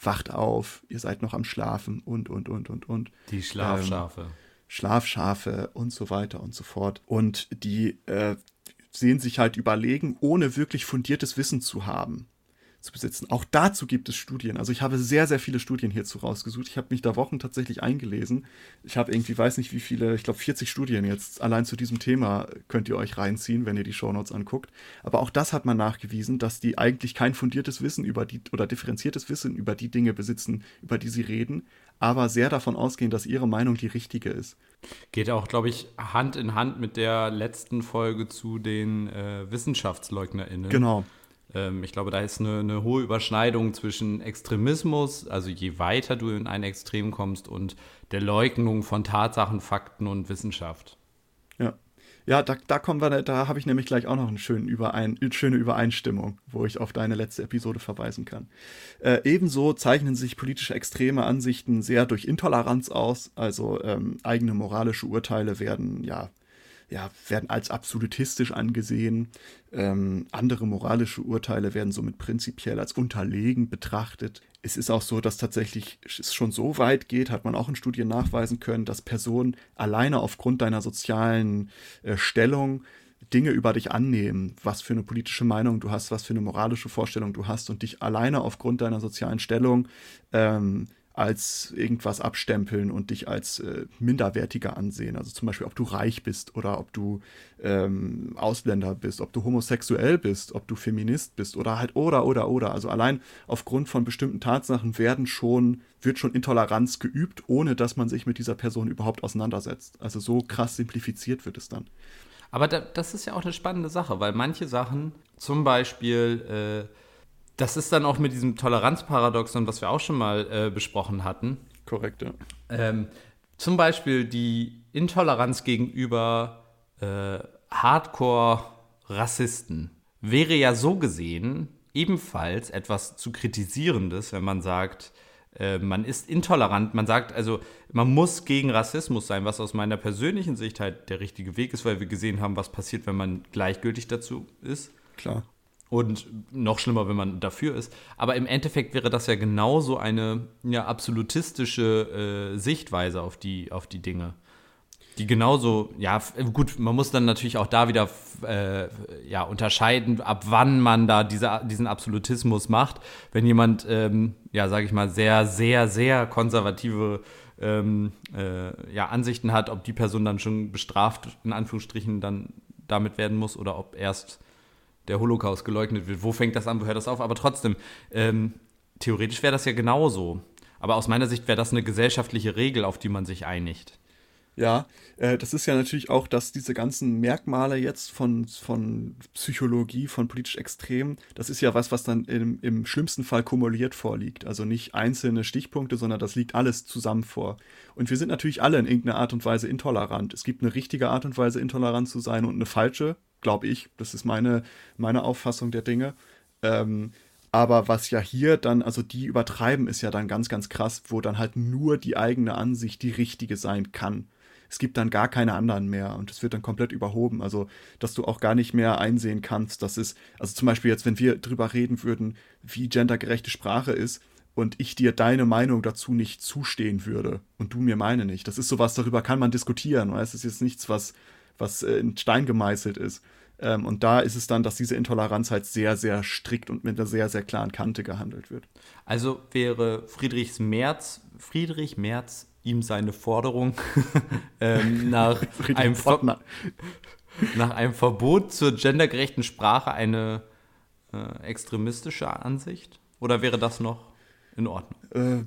Wacht auf, ihr seid noch am Schlafen und, und, und, und, und. Die Schlafschafe. Ähm, Schlafschafe und so weiter und so fort. Und die äh, sehen sich halt überlegen, ohne wirklich fundiertes Wissen zu haben zu besitzen. Auch dazu gibt es Studien. Also ich habe sehr, sehr viele Studien hierzu rausgesucht. Ich habe mich da Wochen tatsächlich eingelesen. Ich habe irgendwie, weiß nicht wie viele, ich glaube 40 Studien jetzt allein zu diesem Thema könnt ihr euch reinziehen, wenn ihr die Shownotes anguckt. Aber auch das hat man nachgewiesen, dass die eigentlich kein fundiertes Wissen über die oder differenziertes Wissen über die Dinge besitzen, über die sie reden, aber sehr davon ausgehen, dass ihre Meinung die richtige ist. Geht auch, glaube ich, Hand in Hand mit der letzten Folge zu den äh, WissenschaftleugnerInnen. Genau. Ähm, ich glaube, da ist eine, eine, hohe Überschneidung zwischen Extremismus, also je weiter du in ein Extrem kommst, und der Leugnung von Tatsachen, Fakten und Wissenschaft. Ja. Ja, da, da kommen wir, da habe ich nämlich gleich auch noch eine schöne, Überein, schöne Übereinstimmung, wo ich auf deine letzte Episode verweisen kann. Äh, ebenso zeichnen sich politische extreme Ansichten sehr durch Intoleranz aus, also ähm, eigene moralische Urteile werden ja ja, werden als absolutistisch angesehen. Ähm, andere moralische Urteile werden somit prinzipiell als unterlegen betrachtet. Es ist auch so, dass tatsächlich es schon so weit geht, hat man auch in Studien nachweisen können, dass Personen alleine aufgrund deiner sozialen äh, Stellung Dinge über dich annehmen, was für eine politische Meinung du hast, was für eine moralische Vorstellung du hast und dich alleine aufgrund deiner sozialen Stellung ähm, als irgendwas abstempeln und dich als äh, minderwertiger ansehen. Also zum Beispiel, ob du reich bist oder ob du ähm, Ausländer bist, ob du homosexuell bist, ob du Feminist bist oder halt oder oder oder. Also allein aufgrund von bestimmten Tatsachen werden schon, wird schon Intoleranz geübt, ohne dass man sich mit dieser Person überhaupt auseinandersetzt. Also so krass simplifiziert wird es dann. Aber da, das ist ja auch eine spannende Sache, weil manche Sachen, zum Beispiel äh das ist dann auch mit diesem Toleranzparadoxon, was wir auch schon mal äh, besprochen hatten. Korrekt, ja. Ähm, zum Beispiel die Intoleranz gegenüber äh, Hardcore-Rassisten wäre ja so gesehen ebenfalls etwas zu kritisierendes, wenn man sagt, äh, man ist intolerant. Man sagt also, man muss gegen Rassismus sein, was aus meiner persönlichen Sicht halt der richtige Weg ist, weil wir gesehen haben, was passiert, wenn man gleichgültig dazu ist. Klar. Und noch schlimmer, wenn man dafür ist. Aber im Endeffekt wäre das ja genauso eine ja, absolutistische äh, Sichtweise auf die, auf die Dinge. Die genauso, ja, gut, man muss dann natürlich auch da wieder äh, ja, unterscheiden, ab wann man da diese, diesen Absolutismus macht. Wenn jemand, ähm, ja, sage ich mal, sehr, sehr, sehr konservative ähm, äh, ja, Ansichten hat, ob die Person dann schon bestraft, in Anführungsstrichen, dann damit werden muss oder ob erst der Holocaust geleugnet wird. Wo fängt das an, wo hört das auf? Aber trotzdem, ähm, theoretisch wäre das ja genauso. Aber aus meiner Sicht wäre das eine gesellschaftliche Regel, auf die man sich einigt. Ja, äh, das ist ja natürlich auch, dass diese ganzen Merkmale jetzt von, von Psychologie, von politisch Extremen, das ist ja was, was dann im, im schlimmsten Fall kumuliert vorliegt. Also nicht einzelne Stichpunkte, sondern das liegt alles zusammen vor. Und wir sind natürlich alle in irgendeiner Art und Weise intolerant. Es gibt eine richtige Art und Weise, intolerant zu sein und eine falsche glaube ich. Das ist meine, meine Auffassung der Dinge. Ähm, aber was ja hier dann, also die übertreiben, ist ja dann ganz, ganz krass, wo dann halt nur die eigene Ansicht die richtige sein kann. Es gibt dann gar keine anderen mehr und es wird dann komplett überhoben. Also, dass du auch gar nicht mehr einsehen kannst, dass es, also zum Beispiel jetzt, wenn wir drüber reden würden, wie gendergerechte Sprache ist und ich dir deine Meinung dazu nicht zustehen würde und du mir meine nicht. Das ist sowas, darüber kann man diskutieren. Es ist jetzt nichts, was, was äh, in Stein gemeißelt ist. Ähm, und da ist es dann, dass diese Intoleranz halt sehr, sehr strikt und mit einer sehr, sehr klaren Kante gehandelt wird. Also wäre Friedrichs Merz, Friedrich Merz ihm seine Forderung ähm, nach, einem nach einem Verbot zur gendergerechten Sprache eine äh, extremistische Ansicht? Oder wäre das noch in Ordnung? Äh,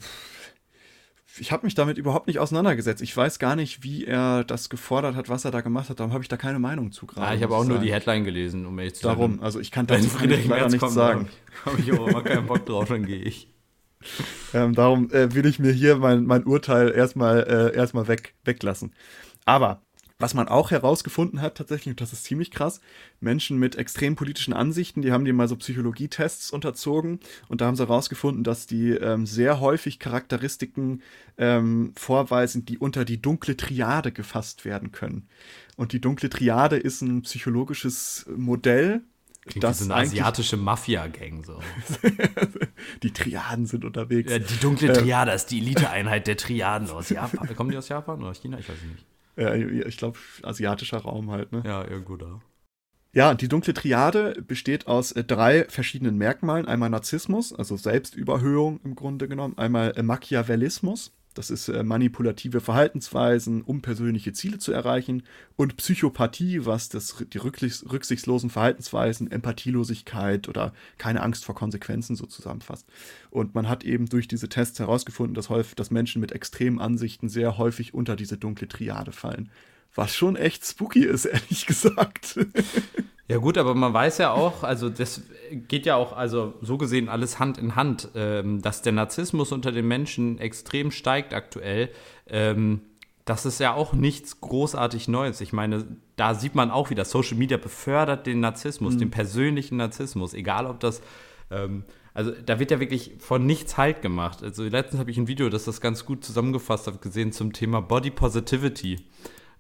ich habe mich damit überhaupt nicht auseinandergesetzt. Ich weiß gar nicht, wie er das gefordert hat, was er da gemacht hat. Darum habe ich da keine Meinung zu gerade. Ja, ich habe auch nur die Headline gelesen, um ehrlich zu sein. Darum, also ich kann dazu Friedrich leider nichts kommt, sagen. Habe ich auch immer keinen Bock drauf, dann gehe ich. Ähm, darum äh, will ich mir hier mein, mein Urteil erstmal äh, erstmal weg, weglassen. Aber was man auch herausgefunden hat, tatsächlich, und das ist ziemlich krass, Menschen mit extrem politischen Ansichten, die haben die mal so Psychologietests unterzogen und da haben sie herausgefunden, dass die ähm, sehr häufig Charakteristiken ähm, vorweisen, die unter die dunkle Triade gefasst werden können. Und die dunkle Triade ist ein psychologisches Modell, Klingt das wie so eine asiatische Mafia-Gang so. die Triaden sind unterwegs. Ja, die dunkle Triade ähm. ist die Eliteeinheit der Triaden aus Japan. Kommen die aus Japan oder aus China? Ich weiß nicht. Ja, ich glaube, asiatischer Raum halt, ne? Ja, irgendwo da. Ja, die dunkle Triade besteht aus äh, drei verschiedenen Merkmalen. Einmal Narzissmus, also Selbstüberhöhung im Grunde genommen. Einmal äh, Machiavellismus, das ist äh, manipulative Verhaltensweisen, um persönliche Ziele zu erreichen. Und Psychopathie, was das, die rücksichtslosen Verhaltensweisen, Empathielosigkeit oder keine Angst vor Konsequenzen so zusammenfasst. Und man hat eben durch diese Tests herausgefunden, dass, häufig, dass Menschen mit extremen Ansichten sehr häufig unter diese dunkle Triade fallen. Was schon echt spooky ist, ehrlich gesagt. Ja gut, aber man weiß ja auch, also das geht ja auch, also so gesehen alles Hand in Hand, ähm, dass der Narzissmus unter den Menschen extrem steigt aktuell. Ähm, das ist ja auch nichts großartig Neues. Ich meine, da sieht man auch wieder, Social Media befördert den Narzissmus, mhm. den persönlichen Narzissmus, egal ob das, ähm, also da wird ja wirklich von nichts Halt gemacht. Also letztens habe ich ein Video, das das ganz gut zusammengefasst hat, gesehen zum Thema Body Positivity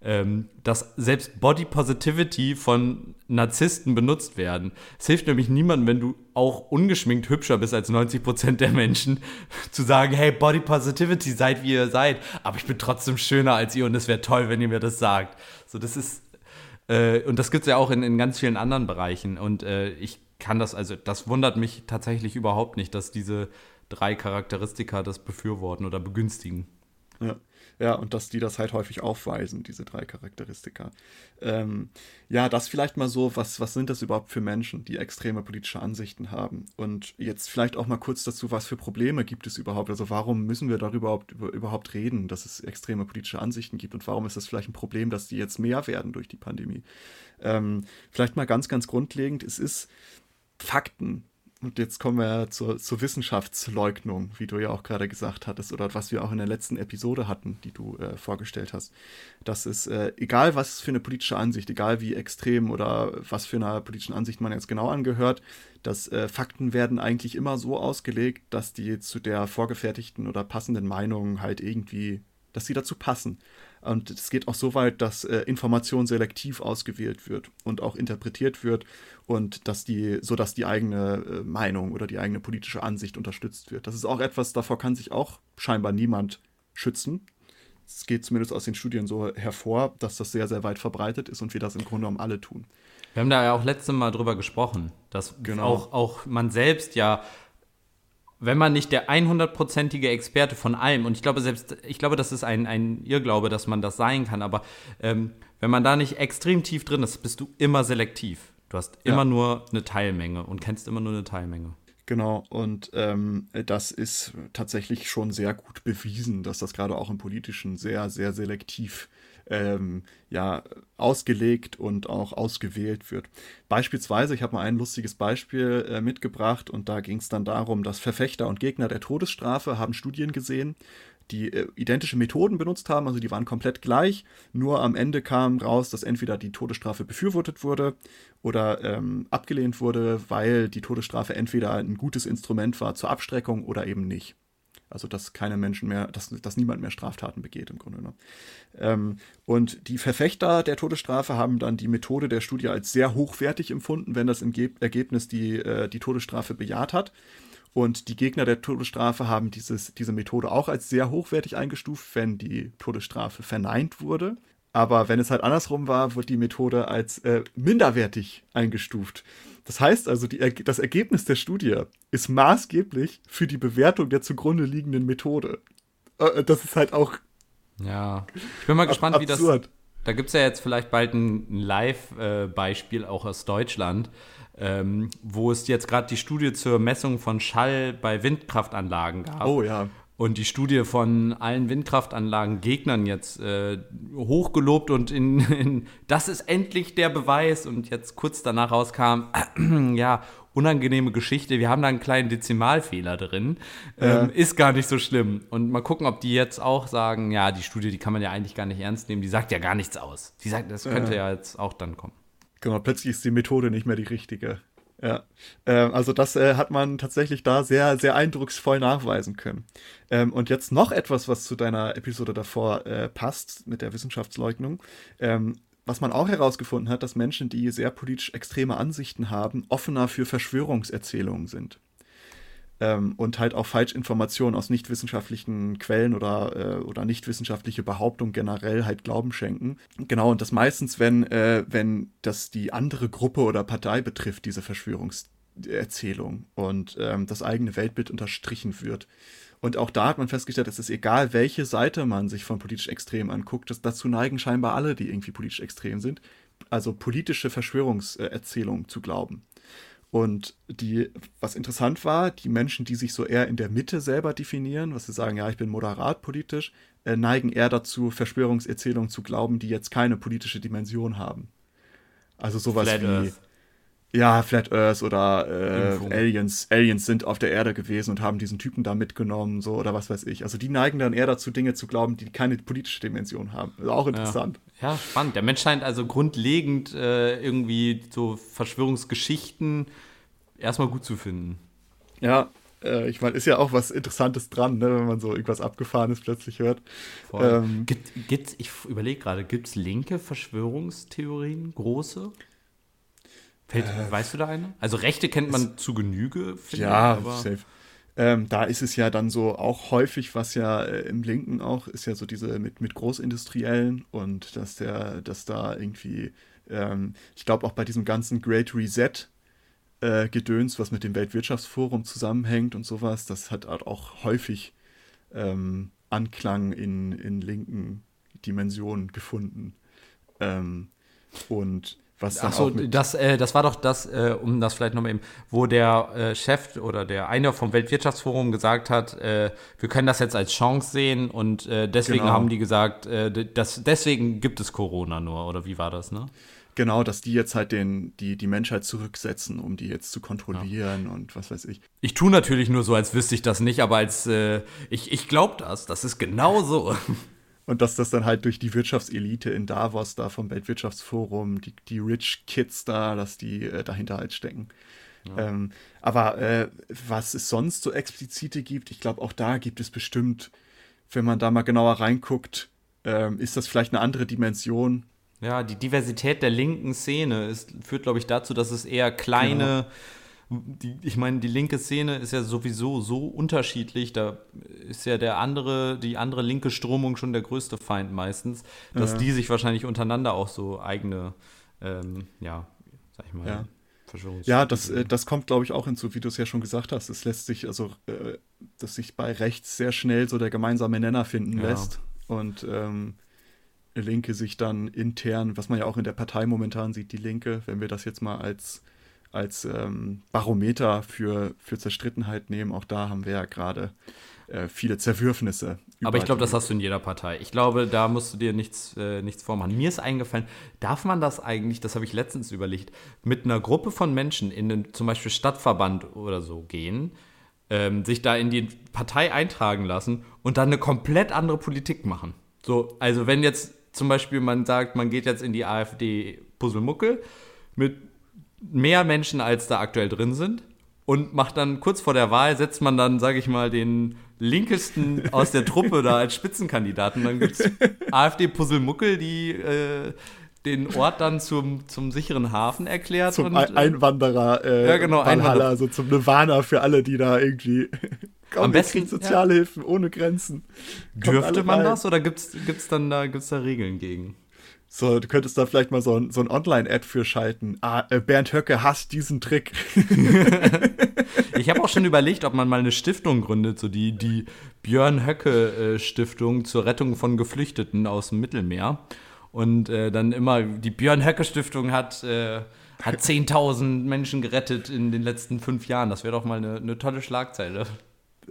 ähm, dass selbst Body Positivity von Narzissten benutzt werden. Es hilft nämlich niemandem, wenn du auch ungeschminkt hübscher bist als 90% der Menschen, zu sagen, hey, Body Positivity, seid wie ihr seid, aber ich bin trotzdem schöner als ihr und es wäre toll, wenn ihr mir das sagt. So, das ist, äh, und das gibt es ja auch in, in ganz vielen anderen Bereichen und äh, ich kann das, also das wundert mich tatsächlich überhaupt nicht, dass diese drei Charakteristika das befürworten oder begünstigen. Ja. Ja, und dass die das halt häufig aufweisen, diese drei Charakteristika. Ähm, ja, das vielleicht mal so, was, was sind das überhaupt für Menschen, die extreme politische Ansichten haben? Und jetzt vielleicht auch mal kurz dazu, was für Probleme gibt es überhaupt? Also warum müssen wir darüber überhaupt, reden, dass es extreme politische Ansichten gibt? Und warum ist das vielleicht ein Problem, dass die jetzt mehr werden durch die Pandemie? Ähm, vielleicht mal ganz, ganz grundlegend, es ist Fakten und jetzt kommen wir zur, zur, Wissenschaftsleugnung, wie du ja auch gerade gesagt hattest, oder was wir auch in der letzten Episode hatten, die du äh, vorgestellt hast. Das ist, äh, egal was für eine politische Ansicht, egal wie extrem oder was für einer politischen Ansicht man jetzt genau angehört, dass äh, Fakten werden eigentlich immer so ausgelegt, dass die zu der vorgefertigten oder passenden Meinung halt irgendwie, dass sie dazu passen. Und es geht auch so weit, dass äh, Information selektiv ausgewählt wird und auch interpretiert wird und dass die, so dass die eigene äh, Meinung oder die eigene politische Ansicht unterstützt wird. Das ist auch etwas, davor kann sich auch scheinbar niemand schützen. Es geht zumindest aus den Studien so hervor, dass das sehr, sehr weit verbreitet ist und wir das im Grunde genommen alle tun. Wir haben da ja auch letztes Mal drüber gesprochen, dass genau. auch, auch man selbst ja wenn man nicht der 100%ige Experte von allem, und ich glaube selbst, ich glaube, das ist ein, ein Irrglaube, dass man das sein kann, aber ähm, wenn man da nicht extrem tief drin ist, bist du immer selektiv. Du hast immer ja. nur eine Teilmenge und kennst immer nur eine Teilmenge. Genau, und ähm, das ist tatsächlich schon sehr gut bewiesen, dass das gerade auch im Politischen sehr, sehr selektiv ist ähm, ja, ausgelegt und auch ausgewählt wird. Beispielsweise, ich habe mal ein lustiges Beispiel äh, mitgebracht und da ging es dann darum, dass Verfechter und Gegner der Todesstrafe haben Studien gesehen, die äh, identische Methoden benutzt haben, also die waren komplett gleich, nur am Ende kam raus, dass entweder die Todesstrafe befürwortet wurde oder ähm, abgelehnt wurde, weil die Todesstrafe entweder ein gutes Instrument war zur Abstreckung oder eben nicht. Also dass keine Menschen mehr, dass, dass niemand mehr Straftaten begeht im Grunde. Ne? Ähm, und die Verfechter der Todesstrafe haben dann die Methode der Studie als sehr hochwertig empfunden, wenn das Ergebnis die, äh, die Todesstrafe bejaht hat. Und die Gegner der Todesstrafe haben dieses, diese Methode auch als sehr hochwertig eingestuft, wenn die Todesstrafe verneint wurde. Aber wenn es halt andersrum war, wird die Methode als äh, minderwertig eingestuft. Das heißt also, die, das Ergebnis der Studie ist maßgeblich für die Bewertung der zugrunde liegenden Methode. Äh, das ist halt auch Ja, ich bin mal gespannt, Ab wie das. absurd. Da gibt es ja jetzt vielleicht bald ein ein Live-Beispiel auch aus Deutschland, ähm, wo es jetzt gerade die Studie zur Messung von Schall bei Windkraftanlagen gab. Oh ja. Und die Studie von allen Windkraftanlagen-Gegnern jetzt äh, hochgelobt und in, in das ist endlich der Beweis. Und jetzt kurz danach rauskam, ja, unangenehme Geschichte, wir haben da einen kleinen Dezimalfehler drin. Ähm, ist gar nicht so schlimm. Und mal gucken, ob die jetzt auch sagen, ja, die Studie, die kann man ja eigentlich gar nicht ernst nehmen, die sagt ja gar nichts aus. Die sagt, das könnte ja, jetzt auch dann kommen. Genau, plötzlich ist die Methode nicht mehr die richtige. Ja, ähm, also das äh, hat man tatsächlich da sehr, sehr eindrucksvoll nachweisen können. Ähm, und jetzt noch etwas, was zu deiner Episode davor äh, passt mit der Wissenschaftsleugnung. Ähm, was man auch herausgefunden hat, dass Menschen, die sehr politisch extreme Ansichten haben, offener für Verschwörungserzählungen sind. Ähm, und halt auch Falschinformationen aus nicht wissenschaftlichen Quellen oder, äh, oder nicht wissenschaftliche Behauptungen generell halt Glauben schenken. Genau, und das meistens, wenn, äh, wenn das die andere Gruppe oder Partei betrifft, diese Verschwörungserzählung und ähm, das eigene Weltbild unterstrichen wird. Und auch da hat man festgestellt, es ist egal, welche Seite man sich von politisch extrem anguckt, dass dazu neigen scheinbar alle, die irgendwie politisch extrem sind, also politische Verschwörungserzählungen zu glauben. Und die, was interessant war, die Menschen, die sich so eher in der Mitte selber definieren, was sie sagen, ja, ich bin moderat politisch, äh, neigen eher dazu, Verschwörungserzählungen zu glauben, die jetzt keine politische Dimension haben. Also sowas Flat wie, Earth. Ja, Flat Earth oder äh. Aliens, Aliens sind auf der Erde gewesen und haben diesen Typen da mitgenommen, so oder was weiß ich. Also die neigen dann eher dazu, Dinge zu glauben, die keine politische Dimension haben. Also auch interessant. Ja, spannend. Der Mensch scheint also grundlegend äh, irgendwie so Verschwörungsgeschichten erstmal gut zu finden. Ja, äh, ich meine, ist ja auch was Interessantes dran, ne, wenn man so irgendwas Abgefahrenes plötzlich hört. Ähm, gibt, gibt's, ich überlege gerade, gibt es linke Verschwörungstheorien, große? Fällt, weißt du da eine? Also Rechte kennt man zu Genüge, ja, ich. Aber safe. Ähm, da ist es ja dann so auch häufig, was ja äh, im Linken auch ist ja so diese mit, mit Großindustriellen und dass der, dass da irgendwie, ähm, ich glaube auch bei diesem ganzen Great Reset äh, Gedöns, was mit dem Weltwirtschaftsforum zusammenhängt und sowas, das hat halt auch häufig ähm, Anklang in, in linken Dimensionen gefunden. Ähm, und was auch mit, das, äh, das war doch das, äh, um das vielleicht nochmal eben, wo der äh, Chef oder der eine vom Weltwirtschaftsforum gesagt hat, äh, wir können das jetzt als Chance sehen und äh, deswegen Genau. haben die gesagt, äh, das, deswegen gibt es Corona nur, oder wie war das, ne? Genau, dass die jetzt halt den, die, die Menschheit zurücksetzen, um die jetzt zu kontrollieren und was weiß ich. Ich tue natürlich nur so, als wüsste ich das nicht, aber als ich, ich glaube das, das ist genau so. Und dass das dann halt durch die Wirtschaftselite in Davos da vom Weltwirtschaftsforum, die, die Rich Kids da, dass die äh, dahinter halt stecken. Ähm, aber äh, was es sonst so explizite gibt, ich glaube, auch da gibt es bestimmt, wenn man da mal genauer reinguckt, ähm, ist das vielleicht eine andere Dimension. Ja, die Diversität der linken Szene ist, führt, glaube ich, dazu, dass es eher kleine. Die, ich meine, die linke Szene ist ja sowieso so unterschiedlich. Da ist ja der andere, die andere linke Stromung schon der größte Feind meistens, dass Ja. die sich wahrscheinlich untereinander auch so eigene, ähm, ja, sag ich mal, Ja. Ja, das, äh, das kommt, glaube ich, auch hinzu, wie du es ja schon gesagt hast. Es lässt sich, also, äh, dass sich bei rechts sehr schnell so der gemeinsame Nenner finden Ja. lässt. Und ähm, Linke sich dann intern, was man ja auch in der Partei momentan sieht, die Linke, wenn wir das jetzt mal als, als ähm, Barometer für, für Zerstrittenheit nehmen, auch da haben wir ja gerade äh, viele Zerwürfnisse. Aber ich glaube, das hast du in jeder Partei. Ich glaube, da musst du dir nichts, äh, nichts vormachen. Mir ist eingefallen, darf man das eigentlich, das habe ich letztens überlegt, mit einer Gruppe von Menschen in den zum Beispiel Stadtverband oder so gehen, ähm, sich da in die Partei eintragen lassen und dann eine komplett andere Politik machen. So, also wenn jetzt zum Beispiel man sagt, man geht jetzt in die AfD Puzzlemuckel mit mehr Menschen, als da aktuell drin sind. Und macht dann kurz vor der Wahl, setzt man dann, sage ich mal, den linkesten aus der Truppe da als Spitzenkandidaten. Dann gibt es AfD-Puzzlemuckel, die äh, den Ort dann zum, zum sicheren Hafen erklärt. Zum und, Ein Einwanderer, äh, Ja, genau, Valhalla, Einwanderer. so zum Nirvana für alle, die da irgendwie. Komm, Am besten- Sozialhilfen ohne Grenzen. Kommt Dürfte man rein. das oder gibt es dann da, gibt's da Regeln gegen? So, du könntest da vielleicht mal so ein, so ein Online-Ad für schalten. Ah, äh, Bernd Höcke hasst diesen Trick. ich habe auch schon überlegt, ob man mal eine Stiftung gründet, so die, die Björn Höcke äh, Stiftung zur Rettung von Geflüchteten aus dem Mittelmeer. Und äh, dann immer die Björn Höcke Stiftung hat, äh, hat 10.000 Menschen gerettet in den letzten fünf Jahren. Das wäre doch mal eine, eine, tolle Schlagzeile.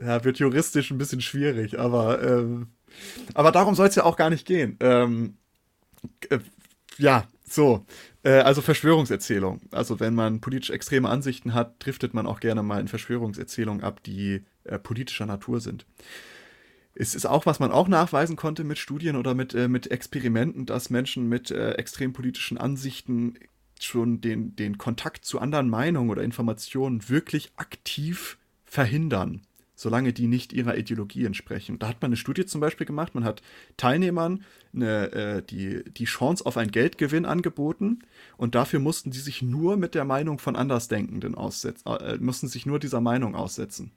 Ja, wird juristisch ein bisschen schwierig, aber, ähm, aber darum soll es ja auch gar nicht gehen. Ähm, äh, ja, so. Äh, also Verschwörungserzählung. Also wenn man politisch extreme Ansichten hat, driftet man auch gerne mal in Verschwörungserzählungen ab, die äh, politischer Natur sind. Es ist auch, was man auch nachweisen konnte mit Studien oder mit, äh, mit Experimenten, dass Menschen mit äh, extrem politischen Ansichten schon den, den Kontakt zu anderen Meinungen oder Informationen wirklich aktiv verhindern solange die nicht ihrer Ideologie entsprechen. Da hat man eine Studie zum Beispiel gemacht, man hat Teilnehmern eine, äh, die, die Chance auf einen Geldgewinn angeboten und dafür mussten sie sich nur mit der Meinung von Andersdenkenden aussetzen, äh, mussten sich nur dieser Meinung aussetzen.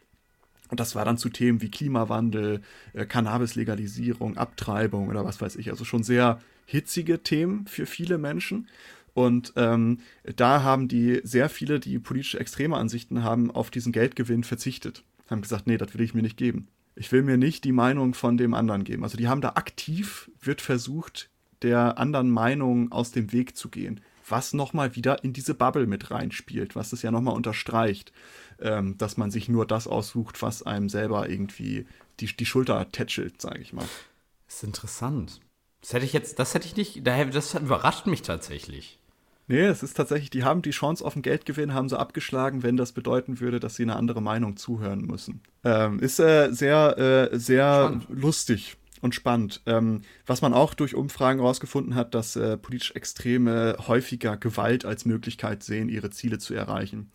Und das war dann zu Themen wie Klimawandel, äh, Cannabis-Legalisierung, Abtreibung oder was weiß ich. Also schon sehr hitzige Themen für viele Menschen. Und ähm, da haben die sehr viele, die politische extreme Ansichten haben, auf diesen Geldgewinn verzichtet haben gesagt, nee, das will ich mir nicht geben. Ich will mir nicht die Meinung von dem anderen geben. Also die haben da aktiv, wird versucht, der anderen Meinung aus dem Weg zu gehen. Was nochmal wieder in diese Bubble mit reinspielt, was es ja nochmal unterstreicht, ähm, dass man sich nur das aussucht, was einem selber irgendwie die, die Schulter tätschelt, sage ich mal. Das ist interessant. Das hätte ich jetzt, das hätte ich nicht, das überrascht mich tatsächlich. Nee, es ist tatsächlich, die haben die Chance auf einen Geldgewinn, haben sie abgeschlagen, wenn das bedeuten würde, dass sie eine andere Meinung zuhören müssen. Ähm, ist äh, sehr, äh, sehr spannend. lustig und spannend. Ähm, was man auch durch Umfragen herausgefunden hat, dass äh, politisch Extreme häufiger Gewalt als Möglichkeit sehen, ihre Ziele zu erreichen.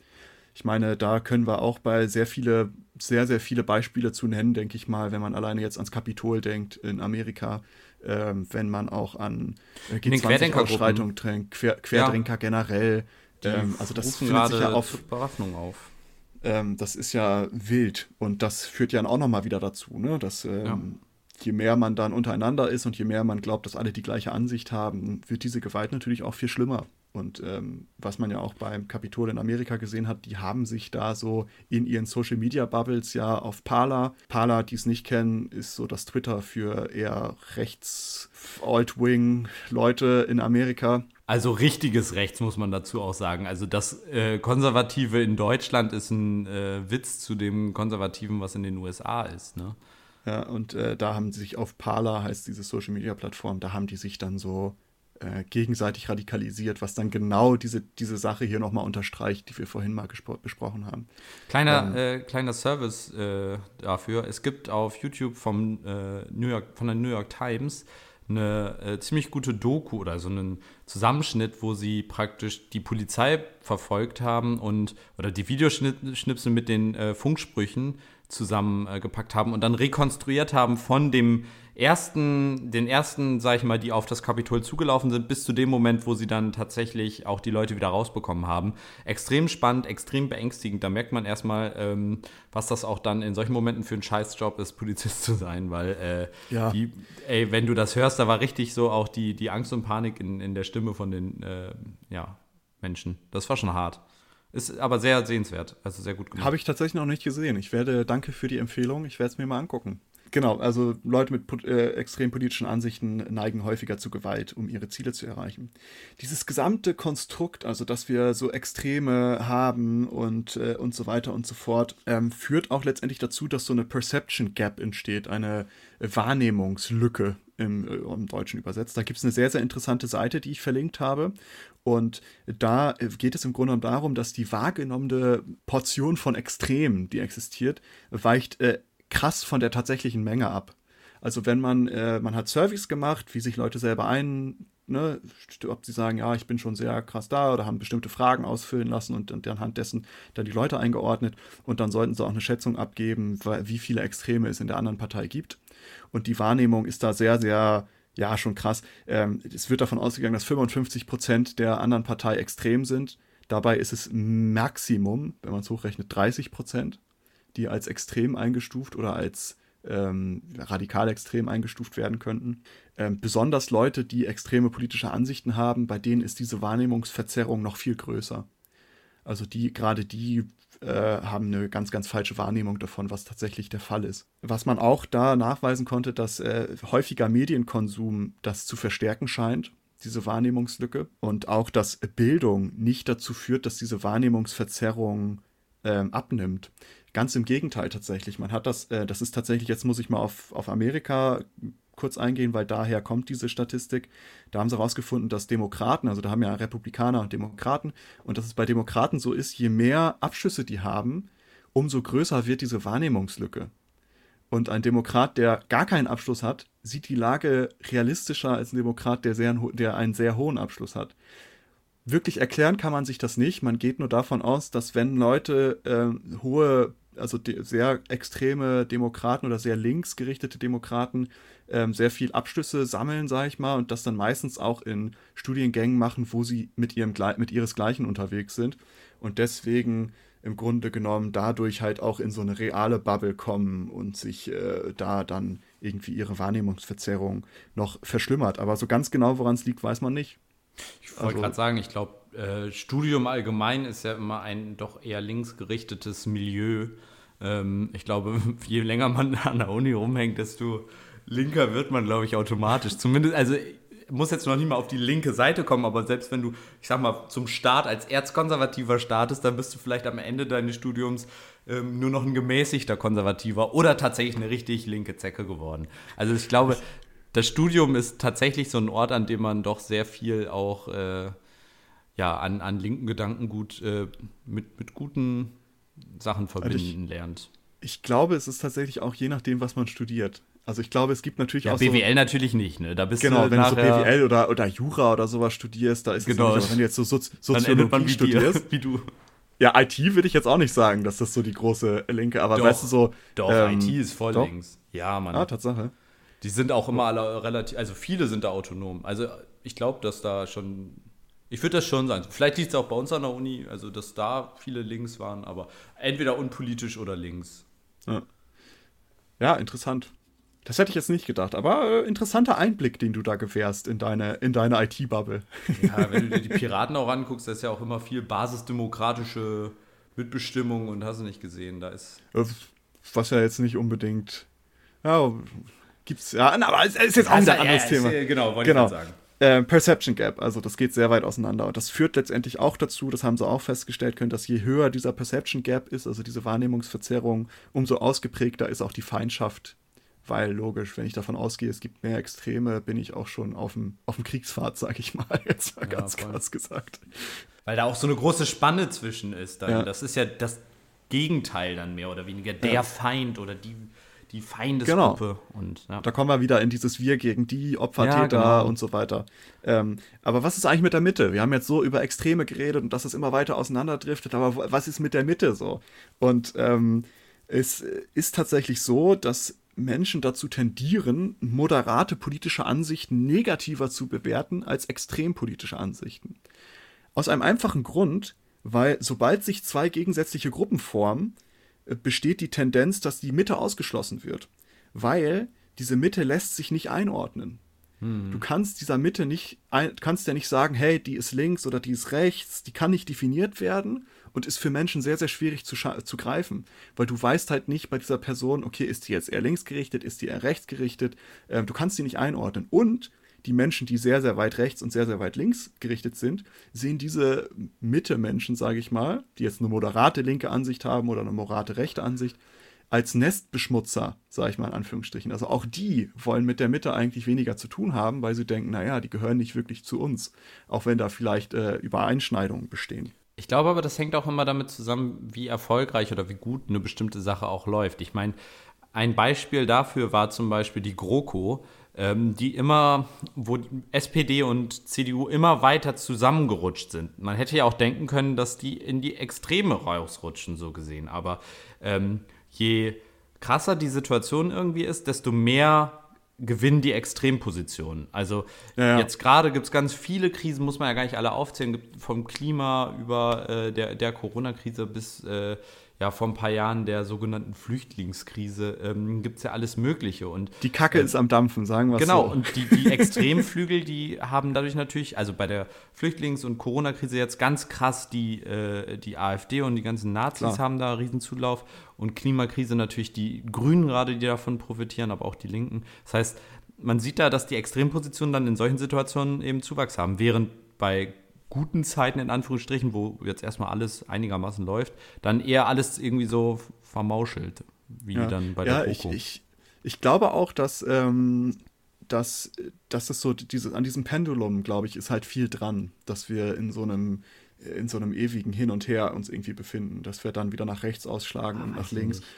Ich meine, da können wir auch bei sehr viele, sehr, sehr viele Beispiele zu nennen, denke ich mal, wenn man alleine jetzt ans Kapitol denkt in Amerika ähm, wenn man auch an äh, G20-Ausschreitungen denkt, Quer Querdenker ja. generell. Ähm, also das findet sich ja auf Bewaffnung auf. Ähm, das ist ja wild und das führt ja auch nochmal wieder dazu, ne? dass ähm, ja. je mehr man dann untereinander ist und je mehr man glaubt, dass alle die gleiche Ansicht haben, wird diese Gewalt natürlich auch viel schlimmer. Und ähm, was man ja auch beim Kapitol in Amerika gesehen hat, die haben sich da so in ihren Social Media Bubbles ja auf Parler. Parler, die es nicht kennen, ist so das Twitter für eher rechts Alt-Wing Leute in Amerika. Also richtiges Rechts muss man dazu auch sagen. Also das äh, Konservative in Deutschland ist ein äh, Witz zu dem Konservativen, was in den USA ist. Ne? Ja, und äh, da haben sie sich auf Parler, heißt diese Social Media Plattform, da haben die sich dann so äh, gegenseitig radikalisiert, was dann genau diese, diese Sache hier nochmal unterstreicht, die wir vorhin mal besprochen haben. Kleiner, ähm, äh, kleiner Service äh, dafür. Es gibt auf YouTube vom, äh, New York, von der New York Times eine äh, ziemlich gute Doku oder so einen Zusammenschnitt, wo sie praktisch die Polizei verfolgt haben und oder die Videoschnipsel mit den äh, Funksprüchen zusammengepackt haben und dann rekonstruiert haben von dem ersten, den ersten, sag ich mal, die auf das Kapitol zugelaufen sind, bis zu dem Moment, wo sie dann tatsächlich auch die Leute wieder rausbekommen haben. Extrem spannend, extrem beängstigend. Da merkt man erstmal, ähm, was das auch dann in solchen Momenten für ein Scheißjob ist, Polizist zu sein, weil äh, ja. die, ey, wenn du das hörst, da war richtig so auch die, die Angst und Panik in, in der Stimme von den äh, ja, Menschen. Das war schon hart. Ist aber sehr sehenswert, also sehr gut gemacht. Habe ich tatsächlich noch nicht gesehen. Ich werde, danke für die Empfehlung, ich werde es mir mal angucken. Genau, also Leute mit äh, extrem politischen Ansichten neigen häufiger zu Gewalt, um ihre Ziele zu erreichen. Dieses gesamte Konstrukt, also dass wir so Extreme haben und, äh, und so weiter und so fort, ähm, führt auch letztendlich dazu, dass so eine Perception Gap entsteht, eine Wahrnehmungslücke im, äh, im Deutschen übersetzt. Da gibt es eine sehr, sehr interessante Seite, die ich verlinkt habe. Und da äh, geht es im Grunde genommen darum, dass die wahrgenommene Portion von Extremen, die existiert, weicht äh, krass von der tatsächlichen Menge ab. Also wenn man, äh, man hat Surveys gemacht, wie sich Leute selber ein, ne, ob sie sagen, ja, ich bin schon sehr krass da oder haben bestimmte Fragen ausfüllen lassen und, und anhand dessen dann die Leute eingeordnet und dann sollten sie auch eine Schätzung abgeben, wie viele Extreme es in der anderen Partei gibt. Und die Wahrnehmung ist da sehr, sehr, ja, schon krass. Ähm, es wird davon ausgegangen, dass 55 Prozent der anderen Partei extrem sind. Dabei ist es Maximum, wenn man es hochrechnet, 30 Prozent die als extrem eingestuft oder als ähm, radikal extrem eingestuft werden könnten. Ähm, besonders Leute, die extreme politische Ansichten haben, bei denen ist diese Wahrnehmungsverzerrung noch viel größer. Also die, gerade die äh, haben eine ganz, ganz falsche Wahrnehmung davon, was tatsächlich der Fall ist. Was man auch da nachweisen konnte, dass äh, häufiger Medienkonsum das zu verstärken scheint, diese Wahrnehmungslücke. Und auch, dass Bildung nicht dazu führt, dass diese Wahrnehmungsverzerrung ähm, abnimmt. Ganz im Gegenteil tatsächlich. Man hat das, äh, das ist tatsächlich, jetzt muss ich mal auf, auf Amerika kurz eingehen, weil daher kommt diese Statistik. Da haben sie herausgefunden, dass Demokraten, also da haben ja Republikaner und Demokraten, und dass es bei Demokraten so ist, je mehr Abschüsse die haben, umso größer wird diese Wahrnehmungslücke. Und ein Demokrat, der gar keinen Abschluss hat, sieht die Lage realistischer als ein Demokrat, der, sehr, der einen sehr hohen Abschluss hat. Wirklich erklären kann man sich das nicht. Man geht nur davon aus, dass wenn Leute äh, hohe also sehr extreme Demokraten oder sehr links gerichtete Demokraten ähm, sehr viel Abschlüsse sammeln, sage ich mal, und das dann meistens auch in Studiengängen machen, wo sie mit, ihrem, mit ihresgleichen unterwegs sind und deswegen im Grunde genommen dadurch halt auch in so eine reale Bubble kommen und sich äh, da dann irgendwie ihre Wahrnehmungsverzerrung noch verschlimmert. Aber so ganz genau, woran es liegt, weiß man nicht. Ich wollte also, gerade sagen, ich glaube, äh, Studium allgemein ist ja immer ein doch eher linksgerichtetes Milieu. Ähm, ich glaube, je länger man an der Uni rumhängt, desto linker wird man, glaube ich, automatisch. Zumindest, also muss jetzt noch nicht mal auf die linke Seite kommen, aber selbst wenn du, ich sag mal, zum Start als Erzkonservativer startest, dann bist du vielleicht am Ende deines Studiums ähm, nur noch ein gemäßigter Konservativer oder tatsächlich eine richtig linke Zecke geworden. Also ich glaube, das Studium ist tatsächlich so ein Ort, an dem man doch sehr viel auch äh, ja, an, an linken Gedankengut äh, mit, mit guten Sachen also verbinden also ich, lernt. Ich glaube, es ist tatsächlich auch je nachdem, was man studiert. Also ich glaube, es gibt natürlich ja, auch BWL so, natürlich nicht, ne? Da bist genau, du wenn du so BWL oder, oder Jura oder sowas studierst, da ist genau. es nicht, aber wenn du jetzt so Sozi Soziologie studierst, wie du. Ja, IT würde ich jetzt auch nicht sagen, dass das so die große Linke, aber doch, weißt du so. Doch, ähm, IT ist voll doch? links. Ja, Mann. Ah, Tatsache. Die sind auch immer alle relativ, also viele sind da autonom. Also ich glaube, dass da schon ich würde das schon sagen. Vielleicht liegt es auch bei uns an der Uni, also dass da viele links waren, aber entweder unpolitisch oder links. Ja, ja interessant. Das hätte ich jetzt nicht gedacht, aber äh, interessanter Einblick, den du da gewährst in deine, in deine IT-Bubble. Ja, wenn du dir die Piraten auch anguckst, da ist ja auch immer viel basisdemokratische Mitbestimmung und hast du nicht gesehen, da ist. Äh, was ja jetzt nicht unbedingt. Ja, gibt's. Ja, aber es ist jetzt auch ein anderes Thema. Genau, wollte genau. ich sagen. Äh, Perception Gap, also das geht sehr weit auseinander. Und das führt letztendlich auch dazu, das haben sie auch festgestellt können, dass je höher dieser Perception Gap ist, also diese Wahrnehmungsverzerrung, umso ausgeprägter ist auch die Feindschaft. Weil logisch, wenn ich davon ausgehe, es gibt mehr Extreme, bin ich auch schon auf dem, auf dem Kriegspfad, sag ich mal, jetzt mal ja, ganz voll. krass gesagt. Weil da auch so eine große Spanne zwischen ist. Dann. Ja. Das ist ja das Gegenteil dann mehr oder weniger, der ja. Feind oder die die Feindesgruppe. Genau. Und, ja. Da kommen wir wieder in dieses Wir gegen die, Opfer, ja, Täter genau. und so weiter. Ähm, aber was ist eigentlich mit der Mitte? Wir haben jetzt so über Extreme geredet und dass es immer weiter auseinanderdriftet, aber was ist mit der Mitte so? Und ähm, es ist tatsächlich so, dass Menschen dazu tendieren, moderate politische Ansichten negativer zu bewerten als extrem politische Ansichten. Aus einem einfachen Grund, weil sobald sich zwei gegensätzliche Gruppen formen, besteht die Tendenz, dass die Mitte ausgeschlossen wird, weil diese Mitte lässt sich nicht einordnen. Hm. Du kannst dieser Mitte nicht, kannst ja nicht sagen, hey, die ist links oder die ist rechts, die kann nicht definiert werden und ist für Menschen sehr, sehr schwierig zu, zu greifen, weil du weißt halt nicht bei dieser Person, okay, ist die jetzt eher links gerichtet, ist die eher rechts gerichtet, ähm, du kannst die nicht einordnen. Und die Menschen, die sehr, sehr weit rechts und sehr, sehr weit links gerichtet sind, sehen diese Mitte-Menschen, sage ich mal, die jetzt eine moderate linke Ansicht haben oder eine moderate rechte Ansicht, als Nestbeschmutzer, sage ich mal in Anführungsstrichen. Also auch die wollen mit der Mitte eigentlich weniger zu tun haben, weil sie denken, naja, die gehören nicht wirklich zu uns, auch wenn da vielleicht äh, Übereinschneidungen bestehen. Ich glaube aber, das hängt auch immer damit zusammen, wie erfolgreich oder wie gut eine bestimmte Sache auch läuft. Ich meine, ein Beispiel dafür war zum Beispiel die GroKo, ähm, die immer, wo SPD und CDU immer weiter zusammengerutscht sind. Man hätte ja auch denken können, dass die in die Extreme rausrutschen, so gesehen. Aber ähm, je krasser die Situation irgendwie ist, desto mehr gewinnen die Extrempositionen. Also ja, ja. jetzt gerade gibt es ganz viele Krisen, muss man ja gar nicht alle aufzählen, vom Klima über äh, der, der Corona-Krise bis äh, ja vor ein paar Jahren der sogenannten Flüchtlingskrise ähm, gibt es ja alles Mögliche. Und, die Kacke äh, ist am Dampfen, sagen wir es genau, so. Genau, und die, die Extremflügel, die haben dadurch natürlich, also bei der Flüchtlings- und Corona-Krise jetzt ganz krass die, äh, die AfD und die ganzen Nazis Klar. haben da Riesenzulauf und Klimakrise natürlich die Grünen gerade, die davon profitieren, aber auch die Linken. Das heißt, man sieht da, dass die Extrempositionen dann in solchen Situationen eben Zuwachs haben, während bei guten Zeiten in Anführungsstrichen, wo jetzt erstmal alles einigermaßen läuft, dann eher alles irgendwie so vermauschelt, wie ja. dann bei ja, der Coco. Ich, ich, ich glaube auch, dass, ähm, dass, dass es so diese, an diesem Pendulum, glaube ich, ist halt viel dran, dass wir in so einem in so einem ewigen Hin und Her uns irgendwie befinden, dass wir dann wieder nach rechts ausschlagen ah, und nach links. Nicht.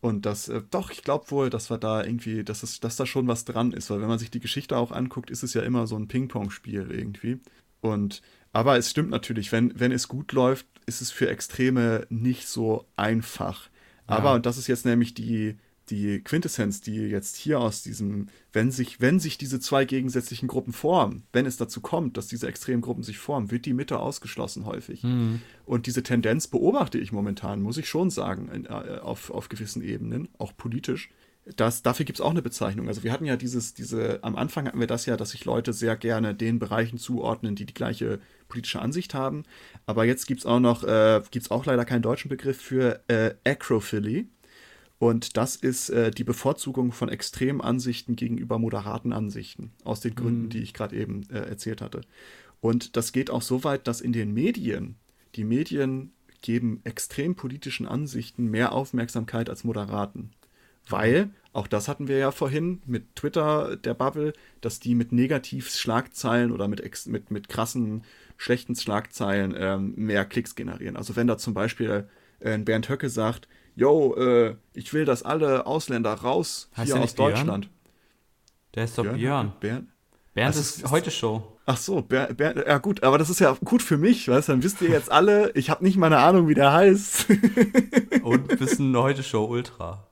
Und das, äh, doch, ich glaube wohl, dass wir da irgendwie, dass, es, dass da schon was dran ist, weil wenn man sich die Geschichte auch anguckt, ist es ja immer so ein Ping-Pong-Spiel irgendwie. Und aber es stimmt natürlich, wenn, wenn es gut läuft, ist es für Extreme nicht so einfach. Aber, ja. und das ist jetzt nämlich die, die Quintessenz, die jetzt hier aus diesem, wenn sich, wenn sich diese zwei gegensätzlichen Gruppen formen, wenn es dazu kommt, dass diese extremen Gruppen sich formen, wird die Mitte ausgeschlossen häufig. Mhm. Und diese Tendenz beobachte ich momentan, muss ich schon sagen, in, äh, auf, auf gewissen Ebenen, auch politisch. Das, dafür gibt es auch eine Bezeichnung. Also wir hatten ja dieses, diese, am Anfang hatten wir das ja, dass sich Leute sehr gerne den Bereichen zuordnen, die die gleiche politische Ansicht haben. Aber jetzt gibt es auch noch, äh, gibt es auch leider keinen deutschen Begriff für äh, Acrophily. Und das ist äh, die Bevorzugung von extremen Ansichten gegenüber moderaten Ansichten, aus den Gründen, mhm. die ich gerade eben äh, erzählt hatte. Und das geht auch so weit, dass in den Medien, die Medien geben extrem politischen Ansichten mehr Aufmerksamkeit als moderaten. Weil, auch das hatten wir ja vorhin mit Twitter, der Bubble, dass die mit Negativ-Schlagzeilen oder mit, mit, mit krassen, schlechten Schlagzeilen ähm, mehr Klicks generieren. Also wenn da zum Beispiel äh, Bernd Höcke sagt, yo, äh, ich will, dass alle Ausländer raus heißt hier aus Deutschland. Der ist doch Björn. Björn. Bernd, Bernd ist, ist heute Show. Ach so, Bernd, Bernd, ja gut, aber das ist ja gut für mich, weißt du, dann wisst ihr jetzt alle, ich habe nicht mal eine Ahnung, wie der heißt. Und bist ein heute Show Ultra.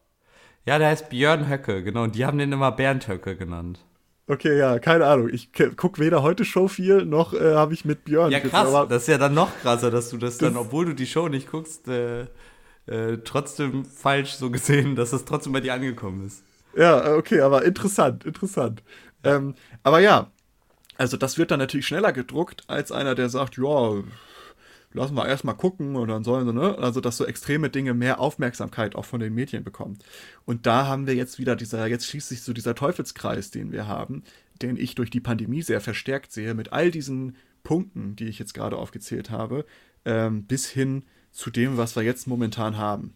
Ja, der heißt Björn Höcke, genau, und die haben den immer Bernd Höcke genannt. Okay, ja, keine Ahnung. Ich gucke weder heute Show viel, noch äh, habe ich mit Björn. Ja, krass. das ist ja dann noch krasser, dass du das, das dann, obwohl du die Show nicht guckst, äh, äh, trotzdem falsch so gesehen, dass das trotzdem bei dir angekommen ist. Ja, okay, aber interessant, interessant. Ähm, aber ja, also das wird dann natürlich schneller gedruckt als einer, der sagt, ja, lassen wir erstmal gucken und dann sollen sie, ne? Also, dass so extreme Dinge mehr Aufmerksamkeit auch von den Medien bekommen. Und da haben wir jetzt wieder dieser, jetzt schließt sich so dieser Teufelskreis, den wir haben, den ich durch die Pandemie sehr verstärkt sehe, mit all diesen Punkten, die ich jetzt gerade aufgezählt habe, ähm, bis hin zu dem, was wir jetzt momentan haben.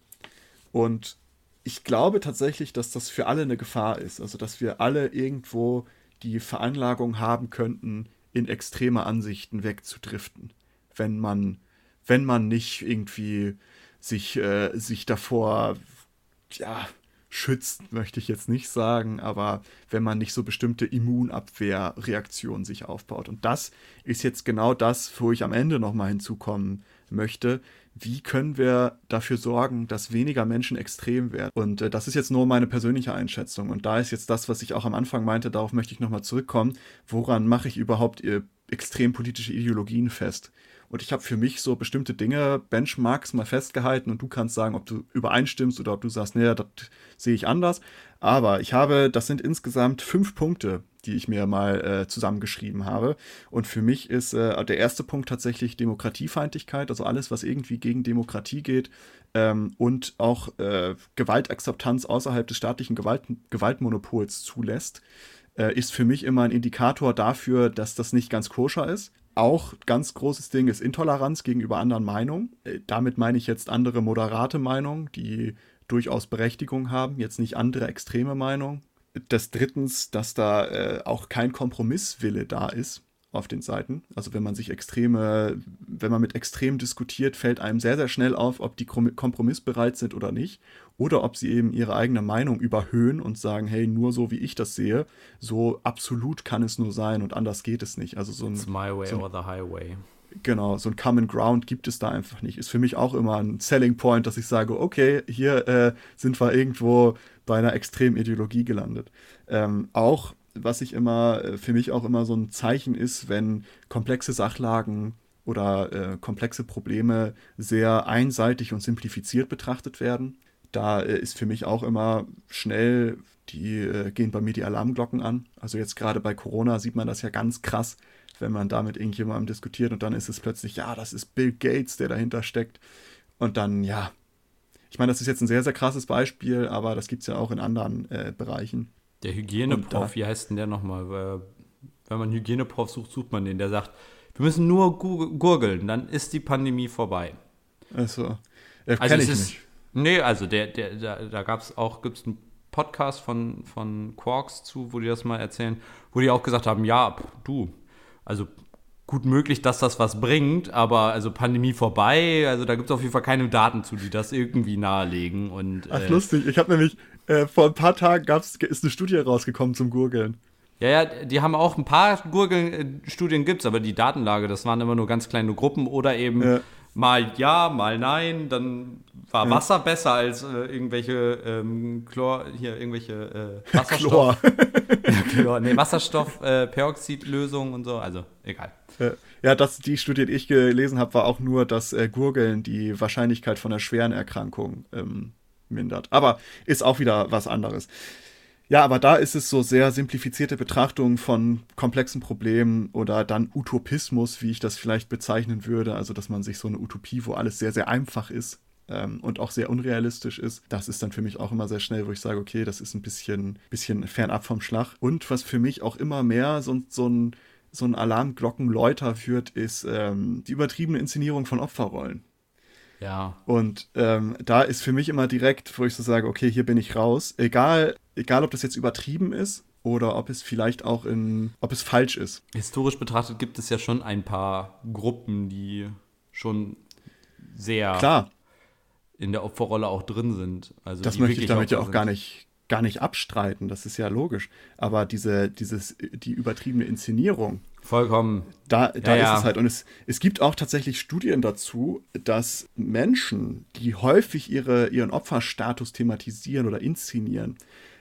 Und ich glaube tatsächlich, dass das für alle eine Gefahr ist. Also, dass wir alle irgendwo die Veranlagung haben könnten, in extreme Ansichten wegzudriften, wenn man, wenn man nicht irgendwie sich, äh, sich davor, ja, schützt, möchte ich jetzt nicht sagen, aber wenn man nicht so bestimmte Immunabwehrreaktionen sich aufbaut. Und das ist jetzt genau das, wo ich am Ende nochmal hinzukommen möchte wie können wir dafür sorgen, dass weniger Menschen extrem werden. Und äh, das ist jetzt nur meine persönliche Einschätzung. Und da ist jetzt das, was ich auch am Anfang meinte, darauf möchte ich nochmal zurückkommen. Woran mache ich überhaupt äh, extrem politische Ideologien fest? Und ich habe für mich so bestimmte Dinge, Benchmarks mal festgehalten und du kannst sagen, ob du übereinstimmst oder ob du sagst, naja, das sehe ich anders. Aber ich habe, das sind insgesamt fünf Punkte, die ich mir mal äh, zusammengeschrieben habe. Und für mich ist äh, der erste Punkt tatsächlich Demokratiefeindlichkeit, also alles, was irgendwie gegen Demokratie geht ähm, und auch äh, Gewaltakzeptanz außerhalb des staatlichen Gewalt Gewaltmonopols zulässt, äh, ist für mich immer ein Indikator dafür, dass das nicht ganz koscher ist. Auch ganz großes Ding ist Intoleranz gegenüber anderen Meinungen. Äh, damit meine ich jetzt andere moderate Meinungen, die durchaus Berechtigung haben, jetzt nicht andere extreme Meinungen das drittens, dass da äh, auch kein Kompromisswille da ist auf den Seiten. Also wenn man sich extreme, wenn man mit extrem diskutiert, fällt einem sehr, sehr schnell auf, ob die kompromissbereit sind oder nicht. Oder ob sie eben ihre eigene Meinung überhöhen und sagen, hey, nur so wie ich das sehe, so absolut kann es nur sein und anders geht es nicht. Also so ein, It's my way so, or the highway. Genau, so ein Common Ground gibt es da einfach nicht. Ist für mich auch immer ein Selling Point, dass ich sage, okay, hier äh, sind wir irgendwo bei einer extremen Ideologie gelandet. Ähm, auch, was ich immer, äh, für mich auch immer so ein Zeichen ist, wenn komplexe Sachlagen oder äh, komplexe Probleme sehr einseitig und simplifiziert betrachtet werden. Da äh, ist für mich auch immer schnell, die äh, gehen bei mir die Alarmglocken an. Also jetzt gerade bei Corona sieht man das ja ganz krass, wenn man da mit irgendjemandem diskutiert und dann ist es plötzlich, ja, das ist Bill Gates, der dahinter steckt. Und dann, ja, ich meine, das ist jetzt ein sehr, sehr krasses Beispiel, aber das gibt es ja auch in anderen äh, Bereichen. Der Hygieneprof, wie heißt denn der nochmal? Wenn man Hygieneprof sucht, sucht man den, der sagt, wir müssen nur gurgeln, dann ist die Pandemie vorbei. Also, ja, also ich ist, nicht. Nee, also der, der, da, da gab es auch, gibt es einen Podcast von, von Quarks zu, wo die das mal erzählen, wo die auch gesagt haben, ja, du, also gut möglich, dass das was bringt, aber also Pandemie vorbei, also da gibt es auf jeden Fall keine Daten zu, die das irgendwie nahelegen. Und, Ach, äh, lustig. Ich habe nämlich äh, vor ein paar Tagen gab's, ist eine Studie rausgekommen zum Gurgeln. Ja, ja, die haben auch ein paar Gurgelstudien äh, gibt's, aber die Datenlage, das waren immer nur ganz kleine Gruppen oder eben ja. Mal ja, mal nein, dann war. Wasser besser als äh, irgendwelche ähm, Chlor, hier irgendwelche äh, Wasserstoff. Chlor. Chlor. Nee, Wasserstoff, äh, Peroxidlösung und so, also egal. Ja, das, die Studie, die ich gelesen habe, war auch nur, dass äh, Gurgeln die Wahrscheinlichkeit von einer schweren Erkrankung ähm, mindert. Aber ist auch wieder was anderes. Ja, aber da ist es so sehr simplifizierte Betrachtung von komplexen Problemen oder dann Utopismus, wie ich das vielleicht bezeichnen würde. Also, dass man sich so eine Utopie, wo alles sehr, sehr einfach ist ähm, und auch sehr unrealistisch ist, das ist dann für mich auch immer sehr schnell, wo ich sage, okay, das ist ein bisschen, bisschen fernab vom Schlag. Und was für mich auch immer mehr so, so ein so ein Alarmglockenläuter führt, ist ähm, die übertriebene Inszenierung von Opferrollen. Ja. Und ähm, da ist für mich immer direkt, wo ich so sage, okay, hier bin ich raus. Egal, egal ob das jetzt übertrieben ist oder ob es vielleicht auch in, ob es falsch ist. Historisch betrachtet gibt es ja schon ein paar Gruppen, die schon sehr Klar. in der Opferrolle auch drin sind. Also das möchte ich damit ja auch gar nicht, gar nicht abstreiten, das ist ja logisch. Aber diese, dieses, die übertriebene Inszenierung, Vollkommen. Da, da ja, ist es halt. Und es, es gibt auch tatsächlich Studien dazu, dass Menschen, die häufig ihre, ihren Opferstatus thematisieren oder inszenieren,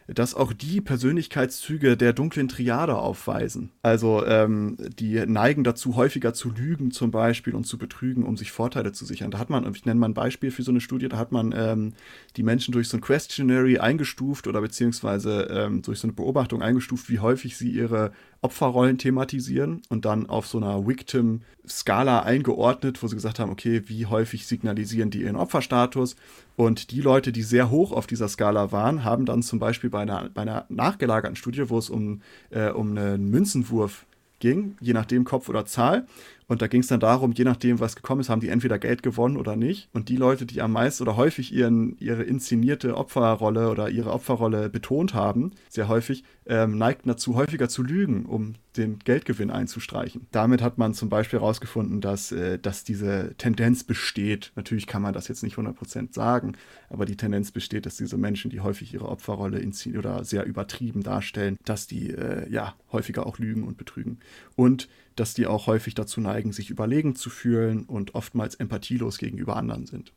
dass auch die Persönlichkeitszüge der dunklen Triade aufweisen. Also ähm, die neigen dazu, häufiger zu lügen zum Beispiel und zu betrügen, um sich Vorteile zu sichern. Da hat man, ich nenne mal ein Beispiel für so eine Studie, da hat man ähm, die Menschen durch so ein Questionary eingestuft oder beziehungsweise ähm, durch so eine Beobachtung eingestuft, wie häufig sie ihre Opferrollen thematisieren und dann auf so einer Victim-Skala eingeordnet, wo sie gesagt haben, okay, wie häufig signalisieren die ihren Opferstatus? Und die Leute, die sehr hoch auf dieser Skala waren, haben dann zum Beispiel bei einer, bei einer nachgelagerten Studie, wo es um, äh, um einen Münzenwurf ging, je nachdem Kopf oder Zahl, und da ging es dann darum, je nachdem, was gekommen ist, haben die entweder Geld gewonnen oder nicht. Und die Leute, die am meisten oder häufig ihren, ihre inszenierte Opferrolle oder ihre Opferrolle betont haben, sehr häufig, ähm, neigten dazu, häufiger zu lügen, um den Geldgewinn einzustreichen. Damit hat man zum Beispiel herausgefunden, dass, äh, dass diese Tendenz besteht. Natürlich kann man das jetzt nicht 100% sagen, aber die Tendenz besteht, dass diese Menschen, die häufig ihre Opferrolle inszenieren oder sehr übertrieben darstellen, dass die äh, ja häufiger auch lügen und betrügen. Und dass die auch häufig dazu neigen, sich überlegen zu fühlen und oftmals empathielos gegenüber anderen sind.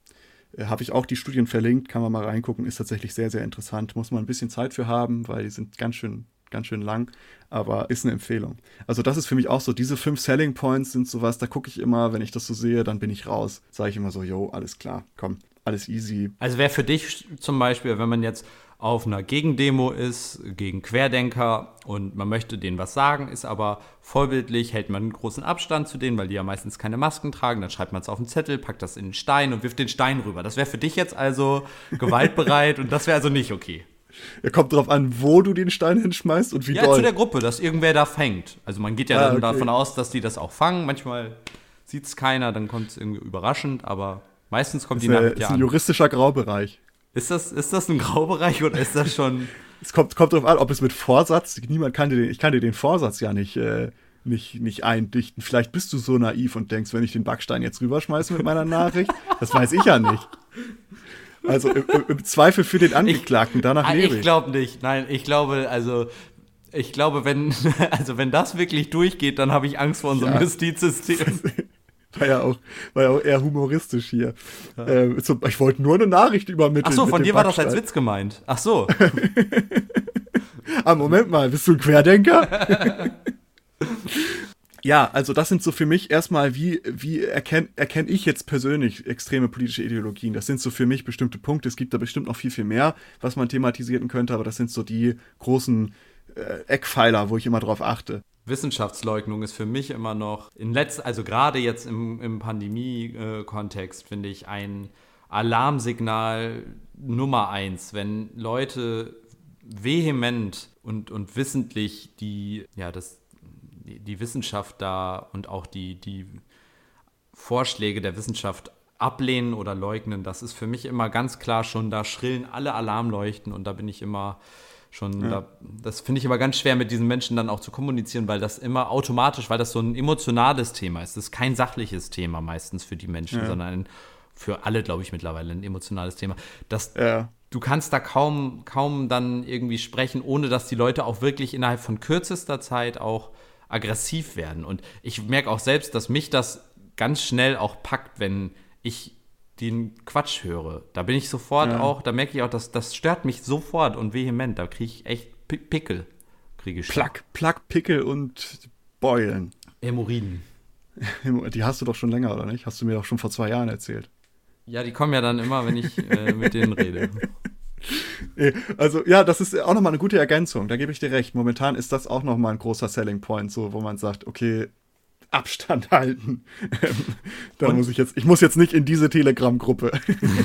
Äh, Habe ich auch die Studien verlinkt, kann man mal reingucken, ist tatsächlich sehr, sehr interessant. Muss man ein bisschen Zeit für haben, weil die sind ganz schön, ganz schön lang, aber ist eine Empfehlung. Also, das ist für mich auch so, diese fünf Selling Points sind sowas, da gucke ich immer, wenn ich das so sehe, dann bin ich raus. Sage ich immer so, yo, alles klar, komm, alles easy. Also wäre für dich zum Beispiel, wenn man jetzt auf einer Gegendemo ist, gegen Querdenker und man möchte denen was sagen, ist aber vorbildlich, hält man einen großen Abstand zu denen, weil die ja meistens keine Masken tragen, dann schreibt man es auf den Zettel, packt das in den Stein und wirft den Stein rüber. Das wäre für dich jetzt also gewaltbereit und das wäre also nicht okay. Er kommt darauf an, wo du den Stein hinschmeißt und wie ja, doll. Ja, zu der Gruppe, dass irgendwer da fängt. Also man geht ja ah, dann okay. davon aus, dass die das auch fangen. Manchmal sieht es keiner, dann kommt es irgendwie überraschend, aber meistens kommt das die Nachricht ja an. Das ist ein juristischer Graubereich. Ist das, ist das ein Graubereich oder ist das schon. es kommt, kommt darauf an, ob es mit Vorsatz, niemand kann dir den, ich kann dir den Vorsatz ja nicht, äh, nicht, nicht eindichten. Vielleicht bist du so naiv und denkst, wenn ich den Backstein jetzt rüberschmeiße mit meiner Nachricht, das weiß ich ja nicht. Also im, im Zweifel für den Angeklagten, danach lebe ich. Ich glaube nicht. Nein, ich glaube, also ich glaube, wenn, also wenn das wirklich durchgeht, dann habe ich Angst vor unserem ja. Justizsystem. War ja auch, war ja auch eher humoristisch hier. Ja. Ähm, so, ich wollte nur eine Nachricht übermitteln. Ach so, von dir war das als Witz gemeint. Ach so. ah, Moment mal, bist du ein Querdenker? Ja, also das sind so für mich erstmal, wie, wie erkenne erkenn ich jetzt persönlich extreme politische Ideologien? Das sind so für mich bestimmte Punkte. Es gibt da bestimmt noch viel, viel mehr, was man thematisieren könnte, aber das sind so die großen äh, Eckpfeiler, wo ich immer drauf achte. Wissenschaftsleugnung ist für mich immer noch, in letz also gerade jetzt im, im Pandemie-Kontext, finde ich, ein Alarmsignal Nummer eins, wenn Leute vehement und, und wissentlich die, ja, das, die Wissenschaft da und auch die, die Vorschläge der Wissenschaft ablehnen oder leugnen, das ist für mich immer ganz klar schon, da schrillen alle Alarmleuchten und da bin ich immer schon, ja. da, das finde ich immer ganz schwer mit diesen Menschen dann auch zu kommunizieren, weil das immer automatisch, weil das so ein emotionales Thema ist. Das ist kein sachliches Thema meistens für die Menschen, ja. sondern ein, für alle, glaube ich, mittlerweile ein emotionales Thema. Das, ja. Du kannst da kaum, kaum dann irgendwie sprechen, ohne dass die Leute auch wirklich innerhalb von kürzester Zeit auch aggressiv werden. Und ich merke auch selbst, dass mich das ganz schnell auch packt, wenn ich den Quatsch höre. Da bin ich sofort ja. auch, da merke ich auch, dass das stört mich sofort und vehement. Da kriege ich echt Pickel. Kriege ich Plack, Plack, Pickel und Beulen. Hämorrhoiden. Die hast du doch schon länger, oder nicht? Hast du mir doch schon vor zwei Jahren erzählt. Ja, die kommen ja dann immer, wenn ich äh, mit denen rede. Also ja, das ist auch nochmal eine gute Ergänzung. Da gebe ich dir recht. Momentan ist das auch nochmal ein großer Selling Point, so wo man sagt, okay, Abstand halten. da Und? muss ich jetzt, ich muss jetzt nicht in diese Telegram-Gruppe.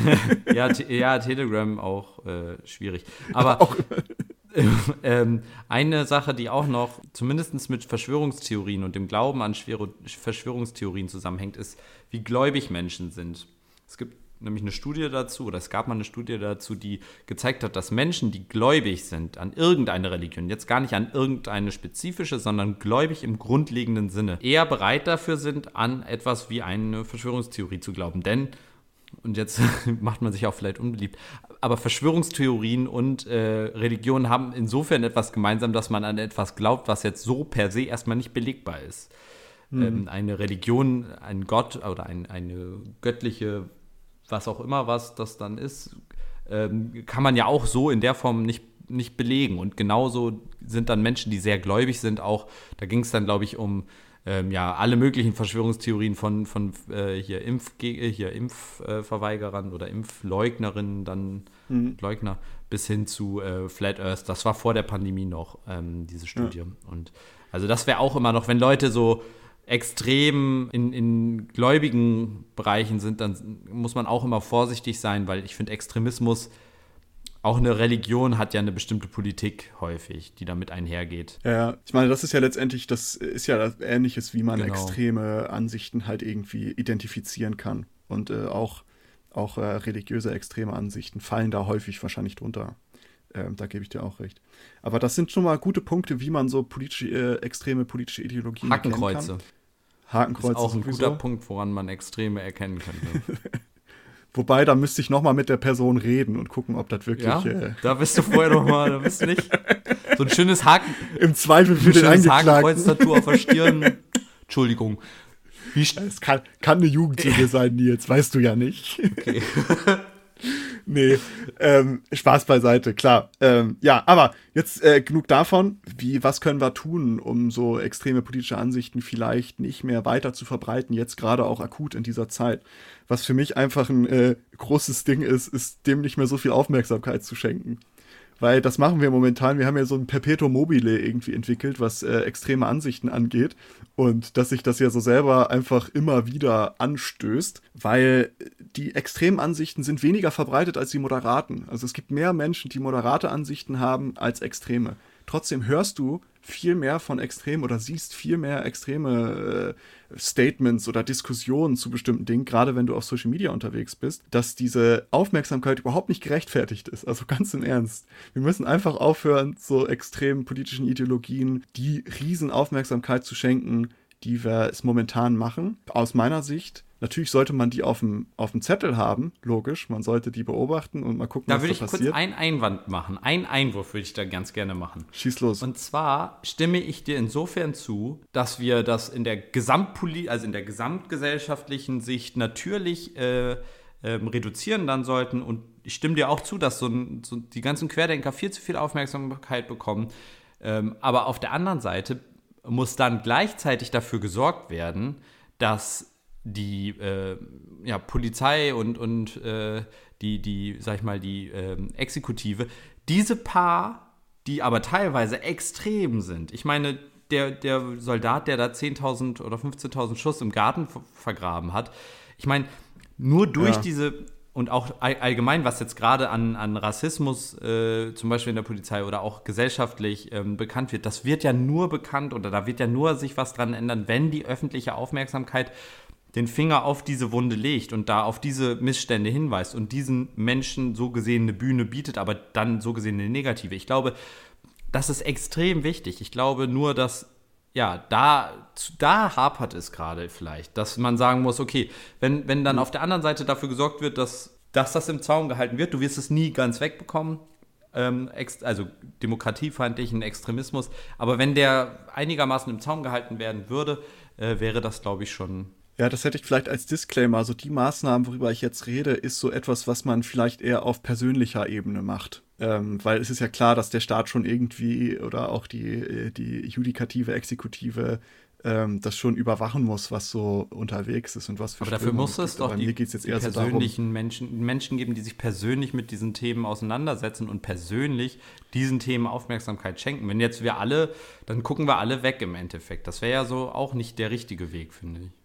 ja, ja, Telegram auch äh, schwierig. Aber auch. ähm, eine Sache, die auch noch zumindest mit Verschwörungstheorien und dem Glauben an Verschwörungstheorien zusammenhängt, ist, wie gläubig Menschen sind. Es gibt nämlich eine Studie dazu, oder es gab mal eine Studie dazu, die gezeigt hat, dass Menschen, die gläubig sind an irgendeine Religion, jetzt gar nicht an irgendeine spezifische, sondern gläubig im grundlegenden Sinne, eher bereit dafür sind, an etwas wie eine Verschwörungstheorie zu glauben. Denn, und jetzt macht man sich auch vielleicht unbeliebt, aber Verschwörungstheorien und äh, Religionen haben insofern etwas gemeinsam, dass man an etwas glaubt, was jetzt so per se erstmal nicht belegbar ist. Mhm. Ähm, eine Religion, ein Gott oder ein, eine göttliche was auch immer, was das dann ist, ähm, kann man ja auch so in der Form nicht, nicht belegen. Und genauso sind dann Menschen, die sehr gläubig sind, auch, da ging es dann, glaube ich, um ähm, ja, alle möglichen Verschwörungstheorien von, von äh, hier, Impf hier Impfverweigerern oder Impfleugnerinnen, dann mhm. Leugner, bis hin zu äh, Flat Earth. Das war vor der Pandemie noch, ähm, diese Studie. Ja. Und also das wäre auch immer noch, wenn Leute so extrem in, in gläubigen Bereichen sind, dann muss man auch immer vorsichtig sein, weil ich finde, Extremismus, auch eine Religion hat ja eine bestimmte Politik häufig, die damit einhergeht. Ja, ich meine, das ist ja letztendlich, das ist ja Ähnliches, wie man genau. extreme Ansichten halt irgendwie identifizieren kann. Und äh, auch, auch äh, religiöse extreme Ansichten fallen da häufig wahrscheinlich drunter. Ähm, da gebe ich dir auch recht. Aber das sind schon mal gute Punkte, wie man so politische, äh, extreme politische Ideologien Hakenkreuze. Hakenkreuze ist auch ein guter Punkt, woran man Extreme erkennen könnte. Wobei, da müsste ich noch mal mit der Person reden und gucken, ob das wirklich. Ja, äh, da bist du vorher noch mal, da bist du nicht. So ein schönes Haken. Im Zweifel für den Hakenkreuz-Tattoo auf der Stirn. Entschuldigung. es kann, kann eine Jugendliche sein, Nils, weißt du ja nicht. Okay. Nee, ähm, Spaß beiseite, klar. Ähm, ja, aber jetzt äh, genug davon. Wie, was können wir tun, um so extreme politische Ansichten vielleicht nicht mehr weiter zu verbreiten, jetzt gerade auch akut in dieser Zeit? Was für mich einfach ein äh, großes Ding ist, ist dem nicht mehr so viel Aufmerksamkeit zu schenken weil das machen wir momentan. Wir haben ja so ein Perpetuum mobile irgendwie entwickelt, was äh, extreme Ansichten angeht. Und dass sich das ja so selber einfach immer wieder anstößt, weil die extremen Ansichten sind weniger verbreitet als die moderaten. Also es gibt mehr Menschen, die moderate Ansichten haben als extreme. Trotzdem hörst du viel mehr von extrem oder siehst viel mehr extreme äh, Statements oder Diskussionen zu bestimmten Dingen, gerade wenn du auf Social Media unterwegs bist, dass diese Aufmerksamkeit überhaupt nicht gerechtfertigt ist. Also ganz im Ernst. Wir müssen einfach aufhören, so extremen politischen Ideologien die Riesenaufmerksamkeit zu schenken, die wir es momentan machen. Aus meiner Sicht Natürlich sollte man die auf dem, auf dem Zettel haben, logisch. Man sollte die beobachten und mal gucken, da was da passiert. Da würde ich kurz einen Einwand machen. Einen Einwurf würde ich da ganz gerne machen. Schieß los. Und zwar stimme ich dir insofern zu, dass wir das in der Gesamtpoli also in der gesamtgesellschaftlichen Sicht natürlich äh, äh, reduzieren dann sollten. Und ich stimme dir auch zu, dass so, so die ganzen Querdenker viel zu viel Aufmerksamkeit bekommen. Ähm, aber auf der anderen Seite muss dann gleichzeitig dafür gesorgt werden, dass die äh, ja, Polizei und, und äh, die, die, sag ich mal, die äh, Exekutive, diese paar, die aber teilweise extrem sind. Ich meine, der, der Soldat, der da 10.000 oder 15.000 Schuss im Garten vergraben hat, ich meine, nur durch ja. diese und auch allgemein, was jetzt gerade an, an Rassismus äh, zum Beispiel in der Polizei oder auch gesellschaftlich ähm, bekannt wird, das wird ja nur bekannt oder da wird ja nur sich was dran ändern, wenn die öffentliche Aufmerksamkeit den Finger auf diese Wunde legt und da auf diese Missstände hinweist und diesen Menschen so gesehen eine Bühne bietet, aber dann so gesehen eine negative. Ich glaube, das ist extrem wichtig. Ich glaube nur, dass ja, da, da hapert es gerade vielleicht, dass man sagen muss, okay, wenn, wenn dann auf der anderen Seite dafür gesorgt wird, dass, dass das im Zaun gehalten wird, du wirst es nie ganz wegbekommen, ähm, also demokratiefeindlichen Extremismus, aber wenn der einigermaßen im Zaun gehalten werden würde, äh, wäre das, glaube ich, schon ja, das hätte ich vielleicht als Disclaimer. Also die Maßnahmen, worüber ich jetzt rede, ist so etwas, was man vielleicht eher auf persönlicher Ebene macht. Ähm, weil es ist ja klar, dass der Staat schon irgendwie oder auch die, äh, die Judikative, Exekutive ähm, das schon überwachen muss, was so unterwegs ist und was für Aber dafür muss es doch die, die persönlichen so Menschen, Menschen geben, die sich persönlich mit diesen Themen auseinandersetzen und persönlich diesen Themen Aufmerksamkeit schenken. Wenn jetzt wir alle, dann gucken wir alle weg im Endeffekt. Das wäre ja so auch nicht der richtige Weg, finde ich.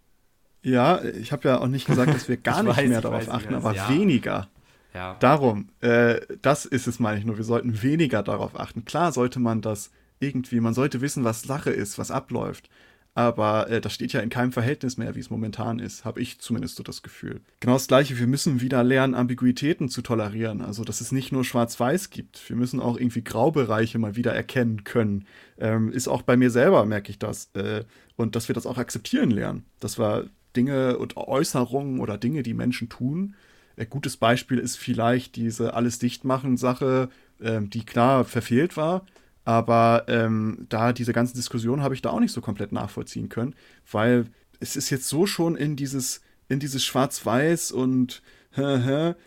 Ja, ich habe ja auch nicht gesagt, dass wir gar nicht weiß, mehr darauf weiß, achten, aber ja. weniger. Ja. Darum, äh, das ist es, meine ich nur. Wir sollten weniger darauf achten. Klar sollte man das irgendwie, man sollte wissen, was Sache ist, was abläuft. Aber äh, das steht ja in keinem Verhältnis mehr, wie es momentan ist, habe ich zumindest so das Gefühl. Genau das Gleiche, wir müssen wieder lernen, Ambiguitäten zu tolerieren. Also, dass es nicht nur Schwarz-Weiß gibt. Wir müssen auch irgendwie Graubereiche mal wieder erkennen können. Ähm, ist auch bei mir selber, merke ich das. Äh, und dass wir das auch akzeptieren lernen. Dass wir Dinge und Äußerungen oder Dinge, die Menschen tun. Ein gutes Beispiel ist vielleicht diese alles dichtmachen Sache, ähm, die klar verfehlt war. Aber ähm, da diese ganzen Diskussionen habe ich da auch nicht so komplett nachvollziehen können, weil es ist jetzt so schon in dieses, in dieses Schwarz-Weiß und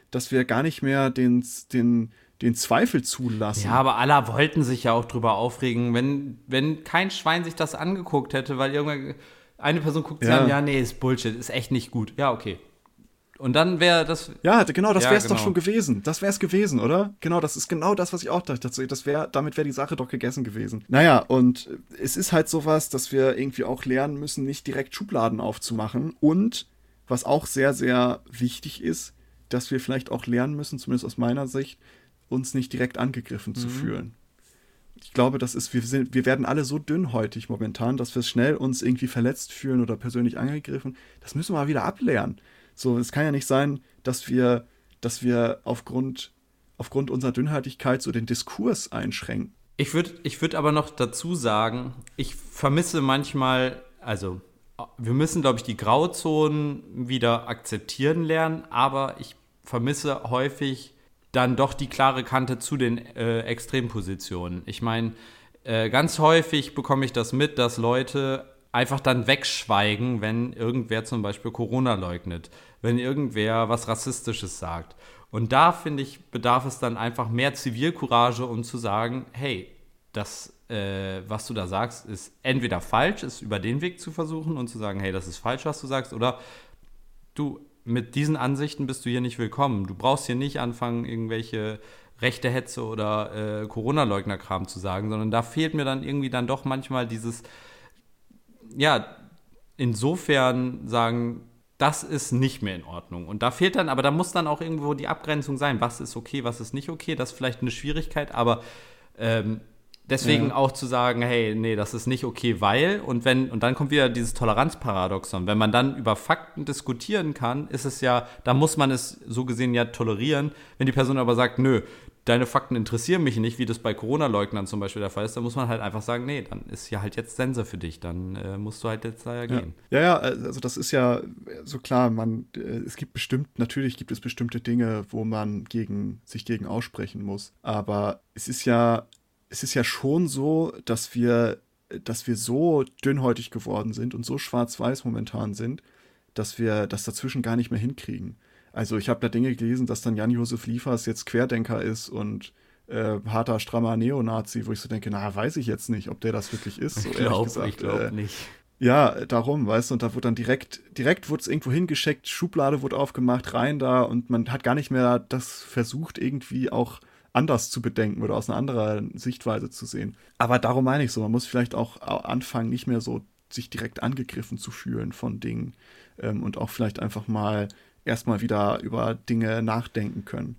dass wir gar nicht mehr den, den, den Zweifel zulassen. Ja, aber alle wollten sich ja auch drüber aufregen, wenn, wenn kein Schwein sich das angeguckt hätte, weil irgendwann eine Person guckt sich ja. an, ja, nee, ist Bullshit, ist echt nicht gut. Ja, okay. Und dann wäre das. Ja, genau, das wäre es genau. doch schon gewesen. Das wäre es gewesen, oder? Genau, das ist genau das, was ich auch dachte. Das wär, damit wäre die Sache doch gegessen gewesen. Naja, und es ist halt sowas, dass wir irgendwie auch lernen müssen, nicht direkt Schubladen aufzumachen. Und was auch sehr, sehr wichtig ist, dass wir vielleicht auch lernen müssen, zumindest aus meiner Sicht, uns nicht direkt angegriffen mhm. zu fühlen ich glaube, das ist, wir, sind, wir werden alle so dünnhäutig momentan, dass wir schnell uns irgendwie verletzt fühlen oder persönlich angegriffen. Das müssen wir mal wieder ablernen. So, es kann ja nicht sein, dass wir, dass wir aufgrund, aufgrund unserer Dünnhäutigkeit so den Diskurs einschränken. Ich würde ich würd aber noch dazu sagen, ich vermisse manchmal, also wir müssen, glaube ich, die Grauzonen wieder akzeptieren lernen, aber ich vermisse häufig dann doch die klare Kante zu den äh, Extrempositionen. Ich meine, äh, ganz häufig bekomme ich das mit, dass Leute einfach dann wegschweigen, wenn irgendwer zum Beispiel Corona leugnet, wenn irgendwer was Rassistisches sagt. Und da finde ich, bedarf es dann einfach mehr Zivilcourage, um zu sagen, hey, das, äh, was du da sagst, ist entweder falsch, ist über den Weg zu versuchen und zu sagen, hey, das ist falsch, was du sagst, oder du, mit diesen Ansichten bist du hier nicht willkommen. Du brauchst hier nicht anfangen, irgendwelche rechte Hetze oder äh, Corona-Leugner-Kram zu sagen, sondern da fehlt mir dann irgendwie dann doch manchmal dieses, ja, insofern sagen, das ist nicht mehr in Ordnung. Und da fehlt dann, aber da muss dann auch irgendwo die Abgrenzung sein, was ist okay, was ist nicht okay. Das ist vielleicht eine Schwierigkeit, aber ähm, Deswegen ja. auch zu sagen, hey, nee, das ist nicht okay, weil, und wenn, und dann kommt wieder dieses Toleranzparadoxon. Wenn man dann über Fakten diskutieren kann, ist es ja, da muss man es so gesehen ja tolerieren. Wenn die Person aber sagt, nö, deine Fakten interessieren mich nicht, wie das bei Corona-Leugnern zum Beispiel der Fall ist, dann muss man halt einfach sagen, nee, dann ist hier halt jetzt Sense für dich, dann äh, musst du halt jetzt da gehen. Ja, ja, also das ist ja so klar, man, äh, es gibt bestimmt, natürlich gibt es bestimmte Dinge, wo man gegen, sich gegen aussprechen muss, aber es ist ja es ist ja schon so, dass wir, dass wir so dünnhäutig geworden sind und so schwarz-weiß momentan sind, dass wir das dazwischen gar nicht mehr hinkriegen. Also ich habe da Dinge gelesen, dass dann Jan-Josef Liefers jetzt Querdenker ist und äh, harter, strammer Neonazi, wo ich so denke, na, weiß ich jetzt nicht, ob der das wirklich ist. So ich glaube glaub äh, nicht. Ja, darum, weißt du, und da wurde dann direkt, direkt wurde es irgendwo hingeschickt, Schublade wurde aufgemacht, rein da und man hat gar nicht mehr das versucht, irgendwie auch anders zu bedenken oder aus einer anderen Sichtweise zu sehen. Aber darum meine ich so, man muss vielleicht auch anfangen, nicht mehr so sich direkt angegriffen zu fühlen von Dingen ähm, und auch vielleicht einfach mal erstmal wieder über Dinge nachdenken können.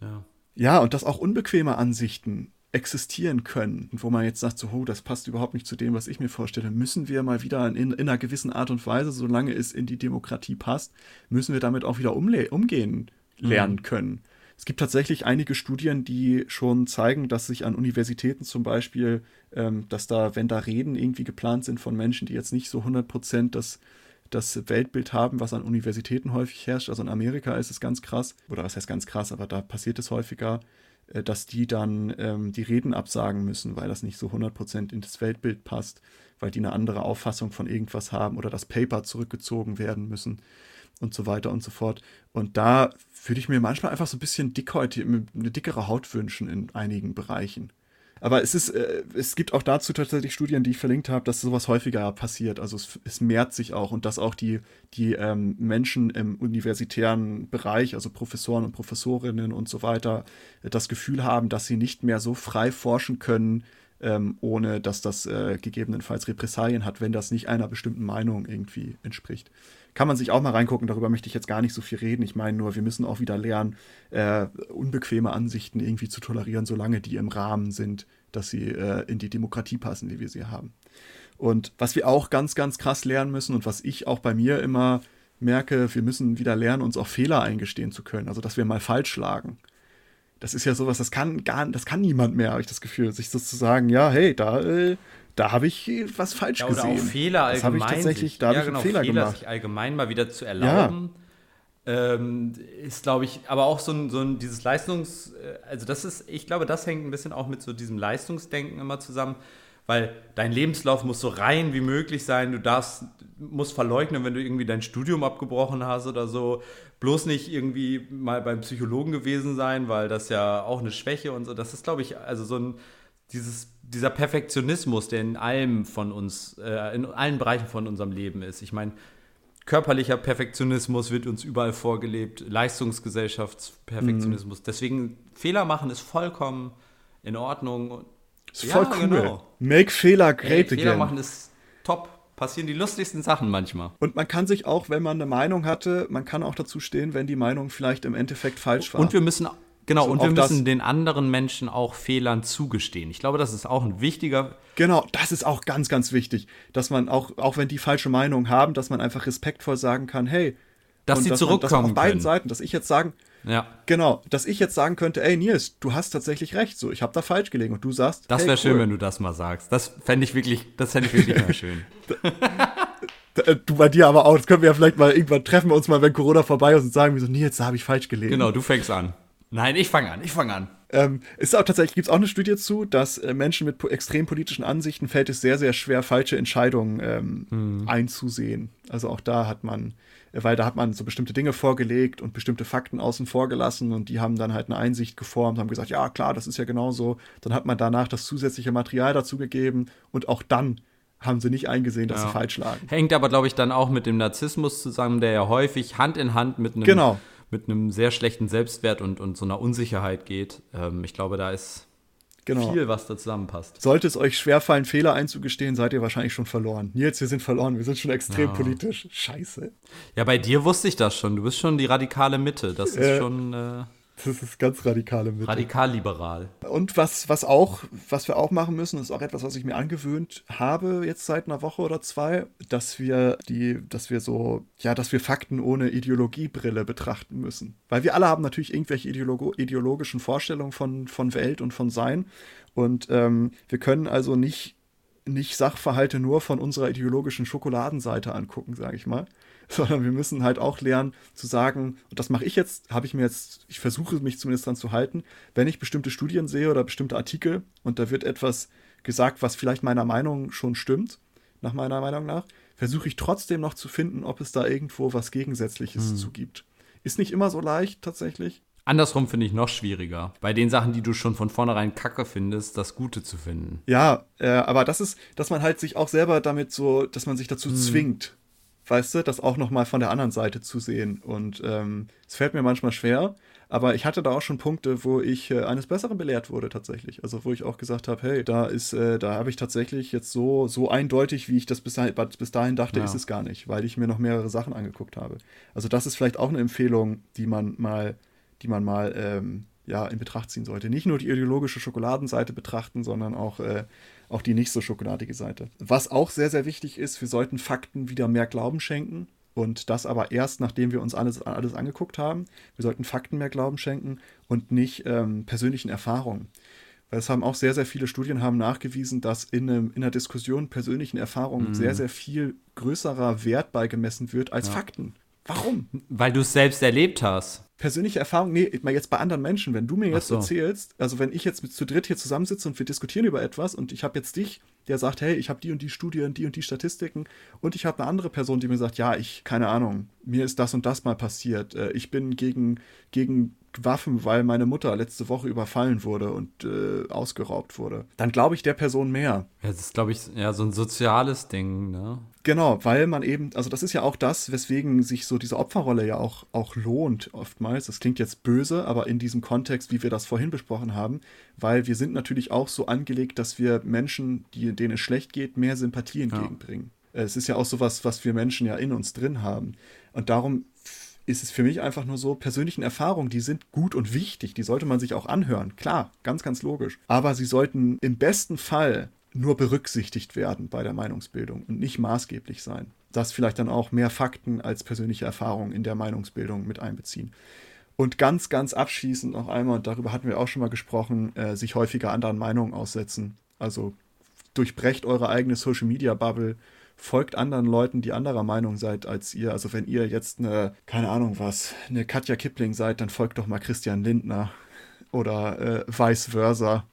Ja. Ja, und dass auch unbequeme Ansichten existieren können, wo man jetzt sagt, so, oh, das passt überhaupt nicht zu dem, was ich mir vorstelle, müssen wir mal wieder in, in einer gewissen Art und Weise, solange es in die Demokratie passt, müssen wir damit auch wieder umgehen lernen mhm. können. Es gibt tatsächlich einige Studien, die schon zeigen, dass sich an Universitäten zum Beispiel, ähm, dass da, wenn da Reden irgendwie geplant sind von Menschen, die jetzt nicht so 100 Prozent das, das Weltbild haben, was an Universitäten häufig herrscht, also in Amerika ist es ganz krass, oder was heißt ganz krass, aber da passiert es häufiger, äh, dass die dann ähm, die Reden absagen müssen, weil das nicht so 100 Prozent in das Weltbild passt, weil die eine andere Auffassung von irgendwas haben oder das Paper zurückgezogen werden müssen und so weiter und so fort. Und da würde ich mir manchmal einfach so ein bisschen dickhäutig, eine dickere Haut wünschen in einigen Bereichen. Aber es ist, äh, es gibt auch dazu tatsächlich Studien, die ich verlinkt habe, dass sowas häufiger passiert. Also es, es mehrt sich auch und dass auch die, die ähm, Menschen im universitären Bereich, also Professoren und Professorinnen und so weiter, das Gefühl haben, dass sie nicht mehr so frei forschen können, ähm, ohne dass das äh, gegebenenfalls Repressalien hat, wenn das nicht einer bestimmten Meinung irgendwie entspricht kann man sich auch mal reingucken. Darüber möchte ich jetzt gar nicht so viel reden. Ich meine nur, wir müssen auch wieder lernen, äh, unbequeme Ansichten irgendwie zu tolerieren, solange die im Rahmen sind, dass sie äh, in die Demokratie passen, wie wir sie haben. Und was wir auch ganz, ganz krass lernen müssen und was ich auch bei mir immer merke, wir müssen wieder lernen, uns auch Fehler eingestehen zu können. Also, dass wir mal falsch lagen. Das ist ja sowas, das kann gar, das kann niemand mehr, habe ich das Gefühl, sich sozusagen, ja, hey, da äh, da habe ich was falsch ja, oder gesehen. Auch Fehler allgemein. Das habe ich tatsächlich, da ja, habe genau, Fehler, Fehler gemacht. sich allgemein mal wieder zu erlauben. Ja. Ähm, ist, glaube ich, aber auch so ein, so ein, dieses Leistungs-, äh, also das ist, ich glaube, das hängt ein bisschen auch mit so diesem Leistungsdenken immer zusammen, weil dein Lebenslauf muss so rein wie möglich sein, du darfst, musst verleugnen, wenn du irgendwie dein Studium abgebrochen hast oder so, bloß nicht irgendwie mal beim Psychologen gewesen sein, weil das ja auch eine Schwäche und so, das ist, glaube ich, also so ein, dieses dieser Perfektionismus, der in allem von uns, äh, in allen Bereichen von unserem Leben ist. Ich meine, körperlicher Perfektionismus wird uns überall vorgelebt, Leistungsgesellschaftsperfektionismus. Mhm. Deswegen Fehler machen ist vollkommen in Ordnung. Ist ja, voll cool. Genau. Make Fehler great hey, again. Fehler machen ist top. Passieren die lustigsten Sachen manchmal. Und man kann sich auch, wenn man eine Meinung hatte, man kann auch dazu stehen, wenn die Meinung vielleicht im Endeffekt falsch war. Und wir müssen Genau, so, und wir müssen den anderen Menschen auch Fehlern zugestehen. Ich glaube, das ist auch ein wichtiger. Genau, das ist auch ganz, ganz wichtig, dass man auch, auch wenn die falsche Meinung haben, dass man einfach respektvoll sagen kann, hey, dass sie dass zurückkommen man, dass auf beiden können. Seiten, dass ich jetzt sagen, ja. Genau, dass ich jetzt sagen könnte, ey Nils, du hast tatsächlich recht, so ich habe da falsch gelegen und du sagst, das wäre hey, schön, wenn du das mal sagst. Das fände ich wirklich, das fände ich wirklich mal schön. du bei dir aber auch, das können wir ja vielleicht mal irgendwann treffen wir uns mal, wenn Corona vorbei ist und sagen wir so, Nils, da habe ich falsch gelegen. Genau, du fängst an. Nein, ich fange an, ich fange an. Ähm, ist auch tatsächlich, gibt es auch eine Studie zu, dass äh, Menschen mit extrem politischen Ansichten fällt es sehr, sehr schwer, falsche Entscheidungen ähm, hm. einzusehen. Also auch da hat man, äh, weil da hat man so bestimmte Dinge vorgelegt und bestimmte Fakten außen vor gelassen und die haben dann halt eine Einsicht geformt, haben gesagt, ja klar, das ist ja genauso. Dann hat man danach das zusätzliche Material dazu gegeben und auch dann haben sie nicht eingesehen, dass ja. sie falsch lagen. Hängt aber, glaube ich, dann auch mit dem Narzissmus zusammen, der ja häufig Hand in Hand mit einem genau mit einem sehr schlechten Selbstwert und, und so einer Unsicherheit geht. Ähm, ich glaube, da ist genau. viel, was da zusammenpasst. Sollte es euch schwerfallen, Fehler einzugestehen, seid ihr wahrscheinlich schon verloren. Nils, wir sind verloren, wir sind schon extrem ja. politisch. Scheiße. Ja, bei dir wusste ich das schon. Du bist schon die radikale Mitte. Das ist äh, schon. Äh das ist ganz radikale Mitte. Radikal-liberal. Und was, was auch, was wir auch machen müssen, ist auch etwas, was ich mir angewöhnt habe, jetzt seit einer Woche oder zwei, dass wir die, dass wir so, ja, dass wir Fakten ohne Ideologiebrille betrachten müssen. Weil wir alle haben natürlich irgendwelche Ideologo ideologischen Vorstellungen von, von Welt und von Sein. Und ähm, wir können also nicht, nicht Sachverhalte nur von unserer ideologischen Schokoladenseite angucken, sage ich mal sondern wir müssen halt auch lernen zu sagen, und das mache ich jetzt, habe ich mir jetzt, ich versuche mich zumindest dran zu halten, wenn ich bestimmte Studien sehe oder bestimmte Artikel und da wird etwas gesagt, was vielleicht meiner Meinung schon stimmt, nach meiner Meinung nach, versuche ich trotzdem noch zu finden, ob es da irgendwo was Gegensätzliches hm. zu gibt. Ist nicht immer so leicht tatsächlich, Andersrum finde ich noch schwieriger. Bei den Sachen, die du schon von vornherein kacke findest, das Gute zu finden. Ja, äh, aber das ist, dass man halt sich auch selber damit so, dass man sich dazu hm. zwingt, weißt du, das auch nochmal von der anderen Seite zu sehen. Und ähm, es fällt mir manchmal schwer, aber ich hatte da auch schon Punkte, wo ich äh, eines Besseren belehrt wurde tatsächlich. Also wo ich auch gesagt habe, hey, da ist, äh, da habe ich tatsächlich jetzt so, so eindeutig, wie ich das bis dahin, bis dahin dachte, ja. ist es gar nicht, weil ich mir noch mehrere Sachen angeguckt habe. Also das ist vielleicht auch eine Empfehlung, die man mal, die man mal ähm, ja, in Betracht ziehen sollte. Nicht nur die ideologische Schokoladenseite betrachten, sondern auch, äh, auch die nicht so schokoladige Seite. Was auch sehr, sehr wichtig ist, wir sollten Fakten wieder mehr Glauben schenken. Und das aber erst, nachdem wir uns alles, alles angeguckt haben. Wir sollten Fakten mehr Glauben schenken und nicht ähm, persönlichen Erfahrungen. Weil es haben auch sehr, sehr viele Studien haben nachgewiesen, dass in, einem, in einer Diskussion persönlichen Erfahrungen mhm. sehr, sehr viel größerer Wert beigemessen wird als ja. Fakten. Warum? Weil du es selbst erlebt hast. Persönliche Erfahrung, nee, mal jetzt bei anderen Menschen, wenn du mir jetzt so. erzählst, also wenn ich jetzt mit zu dritt hier zusammensitze und wir diskutieren über etwas und ich habe jetzt dich, der sagt, hey, ich habe die und die Studien, die und die Statistiken und ich habe eine andere Person, die mir sagt, ja, ich, keine Ahnung, mir ist das und das mal passiert, äh, ich bin gegen, gegen Waffen, weil meine Mutter letzte Woche überfallen wurde und äh, ausgeraubt wurde. Dann glaube ich der Person mehr. Ja, das ist, glaube ich, ja so ein soziales Ding, ne? Genau, weil man eben, also das ist ja auch das, weswegen sich so diese Opferrolle ja auch, auch lohnt oftmals. Das klingt jetzt böse, aber in diesem Kontext, wie wir das vorhin besprochen haben, weil wir sind natürlich auch so angelegt, dass wir Menschen, die, denen es schlecht geht, mehr Sympathie entgegenbringen. Ja. Es ist ja auch sowas, was wir Menschen ja in uns drin haben. Und darum ist es für mich einfach nur so, persönlichen Erfahrungen, die sind gut und wichtig, die sollte man sich auch anhören. Klar, ganz, ganz logisch. Aber sie sollten im besten Fall nur berücksichtigt werden bei der Meinungsbildung und nicht maßgeblich sein. Das vielleicht dann auch mehr Fakten als persönliche Erfahrungen in der Meinungsbildung mit einbeziehen. Und ganz, ganz abschließend noch einmal, und darüber hatten wir auch schon mal gesprochen, äh, sich häufiger anderen Meinungen aussetzen. Also durchbrecht eure eigene Social Media Bubble, folgt anderen Leuten, die anderer Meinung seid als ihr. Also wenn ihr jetzt eine, keine Ahnung was, eine Katja Kipling seid, dann folgt doch mal Christian Lindner oder äh, vice versa.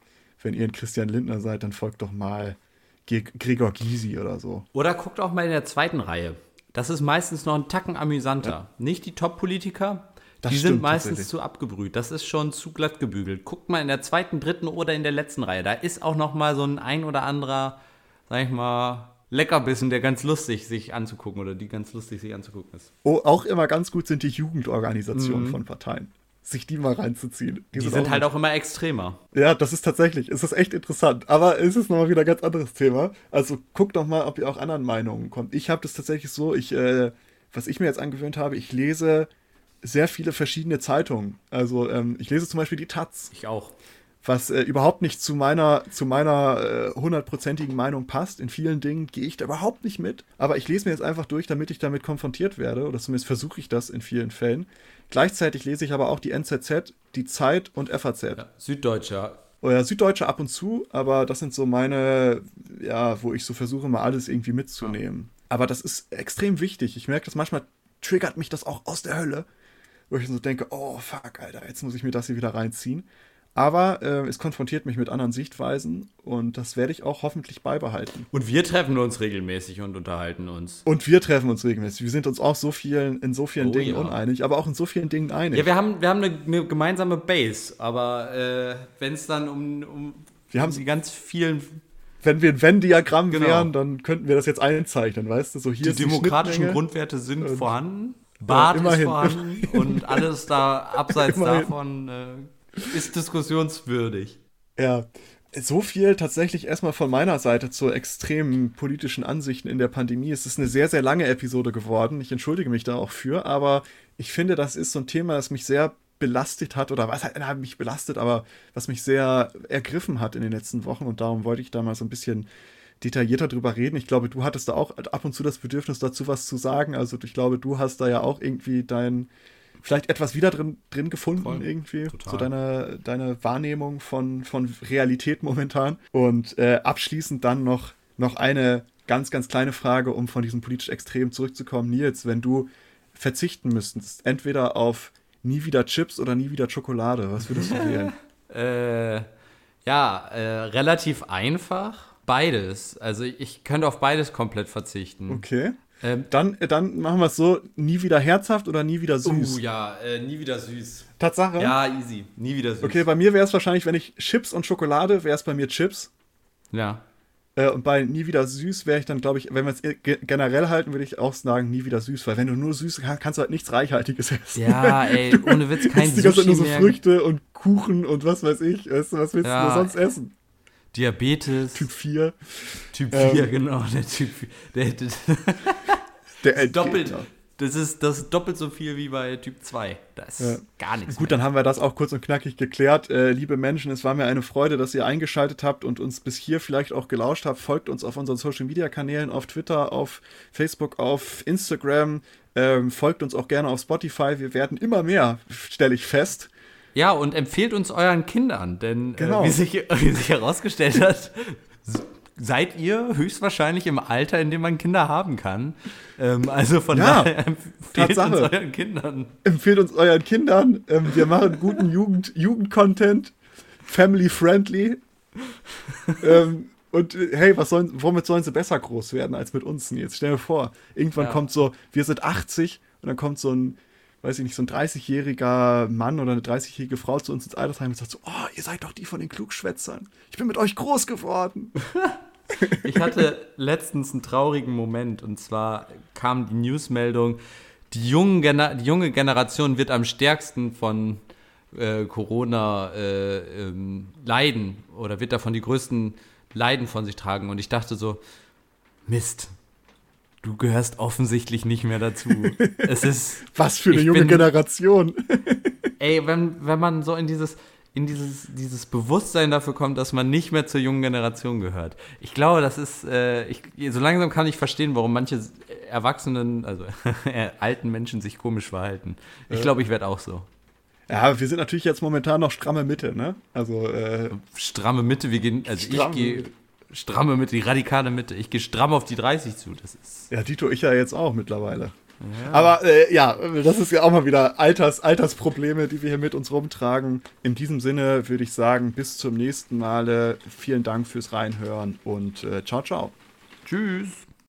Wenn ihr ein Christian Lindner seid, dann folgt doch mal G Gregor Gysi oder so. Oder guckt auch mal in der zweiten Reihe. Das ist meistens noch ein Tacken amüsanter. Ja. Nicht die Top-Politiker, die sind meistens zu abgebrüht. Das ist schon zu glatt gebügelt. Guckt mal in der zweiten, dritten oder in der letzten Reihe. Da ist auch noch mal so ein ein oder anderer, sag ich mal, Leckerbissen, der ganz lustig sich anzugucken oder die ganz lustig sich anzugucken ist. Oh, auch immer ganz gut sind die Jugendorganisationen mhm. von Parteien. Sich die mal reinzuziehen. Die, die sind, auch halt auch immer extremer. Ja, das ist tatsächlich, es ist echt interessant. Aber es ist nochmal wieder ein ganz anderes Thema. Also guckt doch mal, ob ihr auch anderen Meinungen kommt. Ich habe das tatsächlich so, ich, äh, was ich mir jetzt angewöhnt habe, ich lese sehr viele verschiedene Zeitungen. Also ähm, ich lese zum Beispiel die Taz. Ich auch was äh, überhaupt nicht zu meiner zu meiner äh, hundertprozentigen äh, Meinung passt. In vielen Dingen gehe ich da überhaupt nicht mit, aber ich lese mir jetzt einfach durch, damit ich damit konfrontiert werde oder zumindest versuche ich das in vielen Fällen. Gleichzeitig lese ich aber auch die NZZ, die Zeit und FAZ. Ja, Süddeutscher. Oder Süddeutsche ab und zu, aber das sind so meine, ja, wo ich so versuche, mal alles irgendwie mitzunehmen. Aber das ist extrem wichtig. Ich merke das manchmal, triggert mich das auch aus der Hölle, wo ich so denke, oh fuck, Alter, jetzt muss ich mir das hier wieder reinziehen. Aber äh, es konfrontiert mich mit anderen Sichtweisen und das werde ich auch hoffentlich beibehalten. Und wir treffen uns regelmäßig und unterhalten uns. Und wir treffen uns regelmäßig. Wir sind uns auch so vielen, in so vielen oh, Dingen ja. uneinig, aber auch in so vielen Dingen einig. Ja, wir haben, wir haben eine, eine gemeinsame Base, aber äh, wenn es dann um, um wir haben die ganz vielen wenn wir ein Venn-Diagramm genau. wären, dann könnten wir das jetzt einzeichnen, weißt du? So hier die demokratischen Grundwerte sind vorhanden, Bart ja, ist vorhanden und alles da abseits davon äh, ist diskussionswürdig. Ja, so viel tatsächlich erstmal von meiner Seite zu extremen politischen Ansichten in der Pandemie. Es ist eine sehr, sehr lange Episode geworden. Ich entschuldige mich da auch für, aber ich finde, das ist so ein Thema, das mich sehr belastet hat oder was hat mich belastet, aber was mich sehr ergriffen hat in den letzten Wochen und darum wollte ich da mal so ein bisschen detaillierter drüber reden. Ich glaube, du hattest da auch ab und zu das Bedürfnis dazu was zu sagen. Also ich glaube, du hast da ja auch irgendwie dein vielleicht etwas wieder drin, drin gefunden, Voll. irgendwie. Total. So deine, deine Wahrnehmung von, von Realität momentan. Und äh, abschließend dann noch, noch eine ganz, ganz kleine Frage, um von diesem politisch Extrem zurückzukommen. Nils, wenn du verzichten müsstest, entweder auf nie wieder Chips oder nie wieder Schokolade, was würdest du wählen? äh, ja, äh, relativ einfach. Beides. Also ich könnte auf beides komplett verzichten. Okay. Ähm, dann, dann machen wir es so: nie wieder herzhaft oder nie wieder süß. Oh ja, äh, nie wieder süß. Tatsache? Ja, easy. Nie wieder süß. Okay, bei mir wäre es wahrscheinlich, wenn ich Chips und Schokolade, wäre es bei mir Chips. Ja. Äh, und bei nie wieder süß wäre ich dann, glaube ich, wenn wir es generell halten, würde ich auch sagen, nie wieder süß, weil wenn du nur süß kannst, kannst du halt nichts Reichhaltiges essen. Ja, ey, ohne Witz, kein Sushi die ganze Zeit nur so Früchte und Kuchen und was weiß ich. Weißt du, was willst ja, du sonst essen? Diabetes. Typ 4. Typ 4, ähm, genau, der Typ 4. Der, der, der, doppelt, das ist, das ist doppelt so viel wie bei Typ 2. Da ist ja. gar nichts. Gut, mehr. dann haben wir das auch kurz und knackig geklärt. Äh, liebe Menschen, es war mir eine Freude, dass ihr eingeschaltet habt und uns bis hier vielleicht auch gelauscht habt. Folgt uns auf unseren Social Media Kanälen, auf Twitter, auf Facebook, auf Instagram. Ähm, folgt uns auch gerne auf Spotify. Wir werden immer mehr, stelle ich fest. Ja, und empfehlt uns euren Kindern, denn genau. äh, wie, sich, wie sich herausgestellt hat, seid ihr höchstwahrscheinlich im Alter, in dem man Kinder haben kann. Ähm, also von ja, daher empfehlt Tatsache. uns euren Kindern. Empfehlt uns euren Kindern. Ähm, wir machen guten Jugend, Jugend-Content, family-friendly. ähm, und äh, hey, was sollen, womit sollen sie besser groß werden als mit uns jetzt? Stell dir vor, irgendwann ja. kommt so, wir sind 80 und dann kommt so ein weiß ich nicht, so ein 30-jähriger Mann oder eine 30-jährige Frau zu uns ins Altersheim und sagt so, oh, ihr seid doch die von den Klugschwätzern. Ich bin mit euch groß geworden. ich hatte letztens einen traurigen Moment und zwar kam die Newsmeldung, die, jungen die junge Generation wird am stärksten von äh, Corona äh, ähm, leiden oder wird davon die größten Leiden von sich tragen. Und ich dachte so, Mist, du gehörst offensichtlich nicht mehr dazu. Es ist. Was für eine junge bin, Generation. ey, wenn, wenn man so in dieses, in dieses, dieses Bewusstsein dafür kommt, dass man nicht mehr zur jungen Generation gehört. Ich glaube, das ist, äh, ich, so langsam kann ich verstehen, warum manche Erwachsenen, also alten Menschen sich komisch verhalten. Ich glaube, ich werde auch so. Ja, aber wir sind natürlich jetzt momentan noch stramme Mitte, ne? Also äh, stramme Mitte, wir gehen, also ich gehe stramme Mitte, die radikale Mitte. Ich gehe stramm auf die 30 zu. Das ist ja, die tue ich ja jetzt auch mittlerweile. Ja. Aber äh, ja, das ist ja auch mal wieder Alters, Altersprobleme, die wir hier mit uns rumtragen. In diesem Sinne würde ich sagen, bis zum nächsten Male. Vielen Dank fürs Reinhören und äh, ciao, ciao. Tschüss.